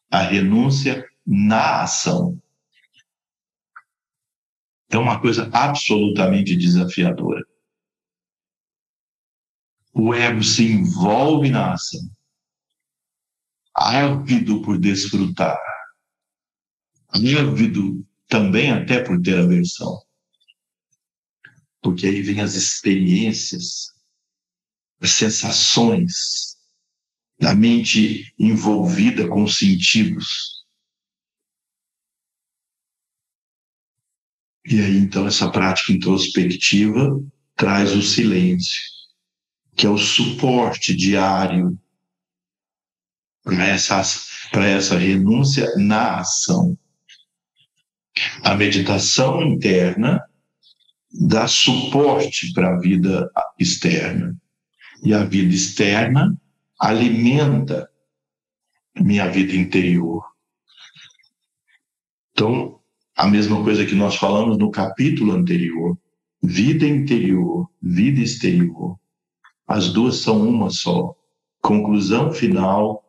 a renúncia na ação. É uma coisa absolutamente desafiadora. O ego se envolve na ação, ávido por desfrutar, ávido também até por ter aversão. Porque aí vem as experiências as sensações, da mente envolvida com os sentidos. E aí, então, essa prática introspectiva traz o silêncio, que é o suporte diário para essa, essa renúncia na ação. A meditação interna dá suporte para a vida externa e a vida externa alimenta minha vida interior. Então, a mesma coisa que nós falamos no capítulo anterior, vida interior, vida exterior. As duas são uma só. Conclusão final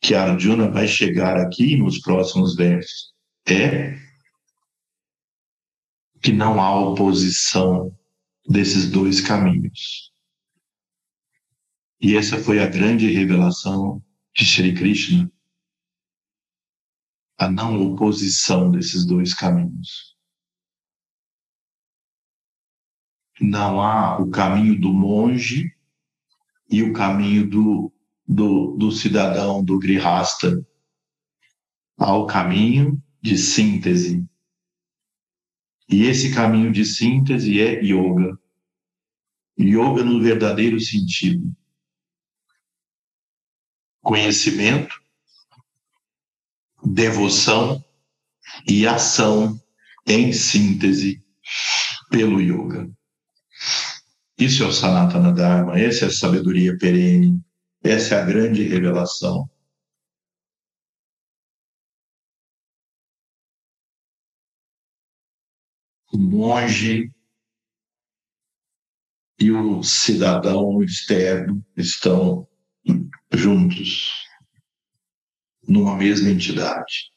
que Arjuna vai chegar aqui nos próximos versos é que não há oposição desses dois caminhos. E essa foi a grande revelação de Sri Krishna, a não oposição desses dois caminhos. Não há o caminho do monge e o caminho do, do, do cidadão, do grihasta. Há o caminho de síntese. E esse caminho de síntese é yoga. Yoga no verdadeiro sentido conhecimento, devoção e ação em síntese pelo yoga. Isso é o Sanatana Dharma, essa é a sabedoria perene, essa é a grande revelação. O monge e o cidadão externo estão juntos numa mesma entidade,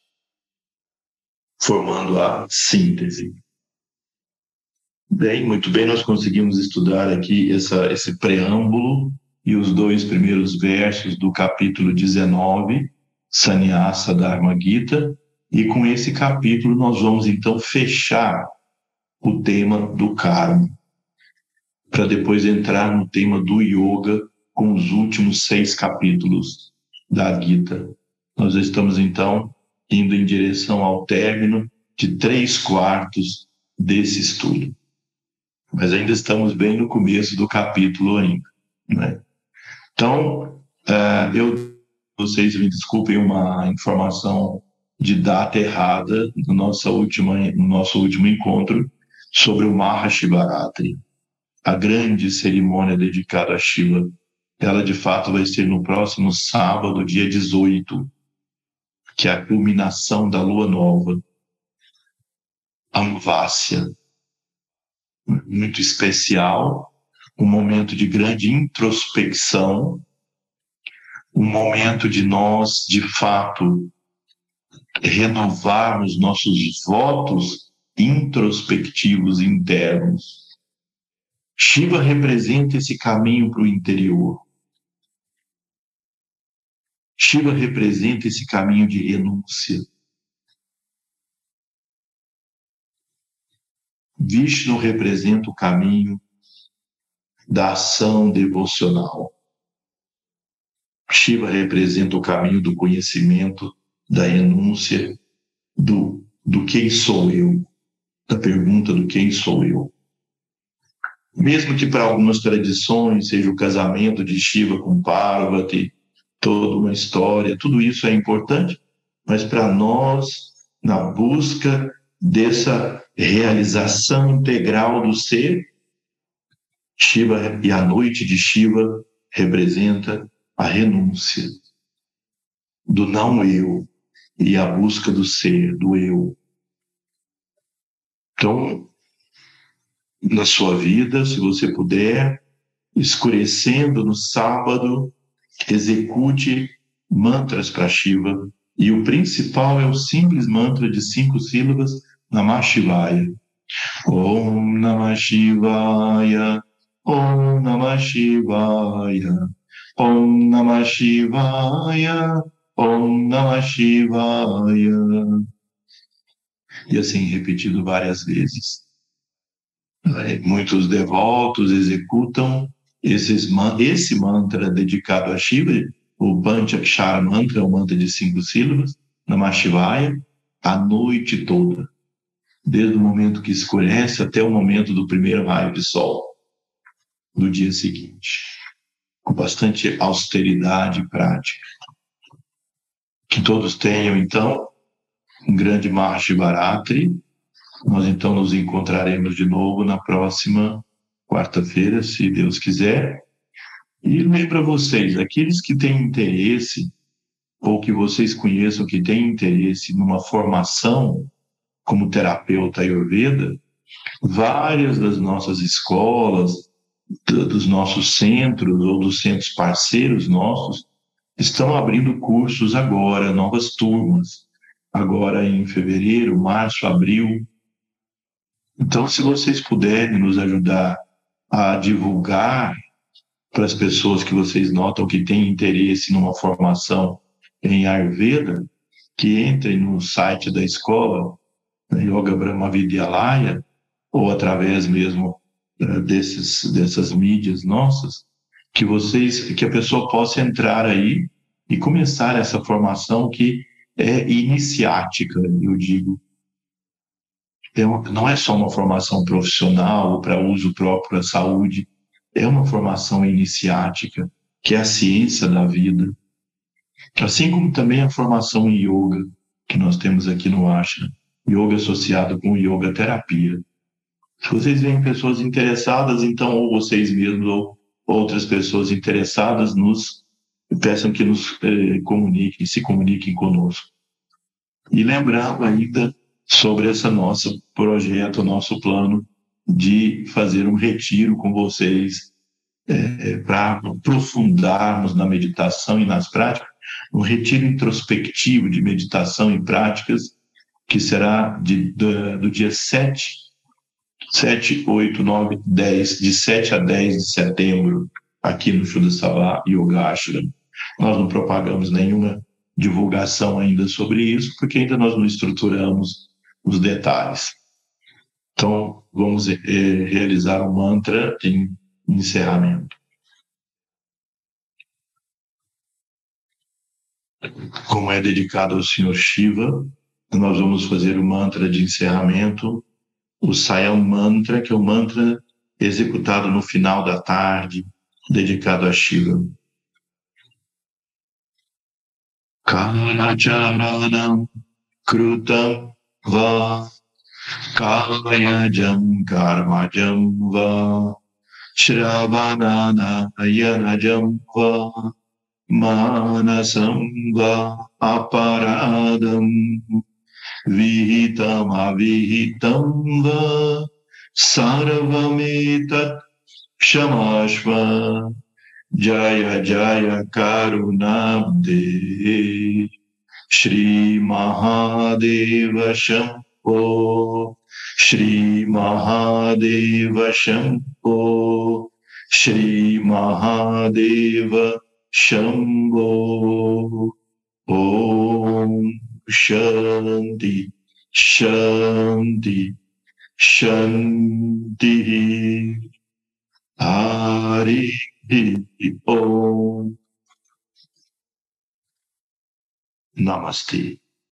formando a síntese. Bem, muito bem, nós conseguimos estudar aqui essa, esse preâmbulo e os dois primeiros versos do capítulo 19, Sannyasa Dharma Gita, e com esse capítulo nós vamos então fechar o tema do karma, para depois entrar no tema do yoga com os últimos seis capítulos da Gita. Nós estamos, então, indo em direção ao término de três quartos desse estudo. Mas ainda estamos bem no começo do capítulo ainda. Né? Então, uh, eu, vocês me desculpem uma informação de data errada no, nossa última, no nosso último encontro sobre o Mahashivaratri, a grande cerimônia dedicada a Shiva ela de fato vai ser no próximo sábado, dia 18, que é a culminação da lua nova, Amvácia, muito especial, um momento de grande introspecção, um momento de nós, de fato, renovarmos nossos votos introspectivos internos. Shiva representa esse caminho para o interior. Shiva representa esse caminho de renúncia. Vishnu representa o caminho da ação devocional. Shiva representa o caminho do conhecimento, da renúncia, do, do quem sou eu, da pergunta do quem sou eu. Mesmo que para algumas tradições seja o casamento de Shiva com Parvati, toda uma história, tudo isso é importante, mas para nós, na busca dessa realização integral do ser, Shiva e a noite de Shiva representa a renúncia do não eu e a busca do ser, do eu. Então, na sua vida, se você puder, escurecendo no sábado, execute mantras para Shiva. E o principal é o simples mantra de cinco sílabas, Namah Shivaya. Om Namah Shivaya, Om Namah Shivaya, Om Namah Shivaya, Om Namah Shivaya. E assim repetido várias vezes. É, muitos devotos executam esses, esse mantra dedicado a Shiva, o Panchakshara Mantra, é um mantra de cinco sílabas, Namah Shivaya, a noite toda, desde o momento que escurece até o momento do primeiro raio de sol do dia seguinte com bastante austeridade prática. Que todos tenham, então, um grande Mahashivaratri. Nós, então, nos encontraremos de novo na próxima quarta-feira, se Deus quiser. E lembra vocês, aqueles que têm interesse, ou que vocês conheçam que têm interesse numa formação como terapeuta Ayurveda, várias das nossas escolas, dos nossos centros ou dos centros parceiros nossos estão abrindo cursos agora, novas turmas, agora em fevereiro, março, abril. Então, se vocês puderem nos ajudar a divulgar para as pessoas que vocês notam que têm interesse numa formação em Ayurveda, que entrem no site da escola, Yoga Brahma Vidyalaya, ou através mesmo eh, desses, dessas mídias nossas, que vocês, que a pessoa possa entrar aí e começar essa formação que é iniciática, eu digo. Não é só uma formação profissional para uso próprio da saúde, é uma formação iniciática, que é a ciência da vida. Assim como também a formação em yoga, que nós temos aqui no Ashram, yoga associado com yoga terapia. Se vocês veem pessoas interessadas, então, ou vocês mesmos, ou outras pessoas interessadas, nos peçam que nos eh, comuniquem, se comuniquem conosco. E lembrando ainda sobre esse nosso projeto, nosso plano de fazer um retiro com vocês eh, para aprofundarmos na meditação e nas práticas, um retiro introspectivo de meditação e práticas que será de, do, do dia 7 7, 8, 9, 10, de 7 a 10 de setembro, aqui no Shuddha Yoga Ashram. Nós não propagamos nenhuma divulgação ainda sobre isso, porque ainda nós não estruturamos os detalhes. Então, vamos eh, realizar um mantra em encerramento. Como é dedicado ao Senhor Shiva, nós vamos fazer o mantra de encerramento o Sayam Mantra, que é o mantra executado no final da tarde, dedicado a Shiva. Kanacharanam Krutam Va Kayajam Karmajam Va Shravanana Ayanajam Va Manasam Va Aparadam vihitam avihitam va sarvametat shamashva jaya श्रीमहादेव शम्भो श्रीमहादेव शम्भो श्रीमहादेव शम्भो ॐ शन्ति शन्ति शन्तिः। हरिः ॐ Намасте.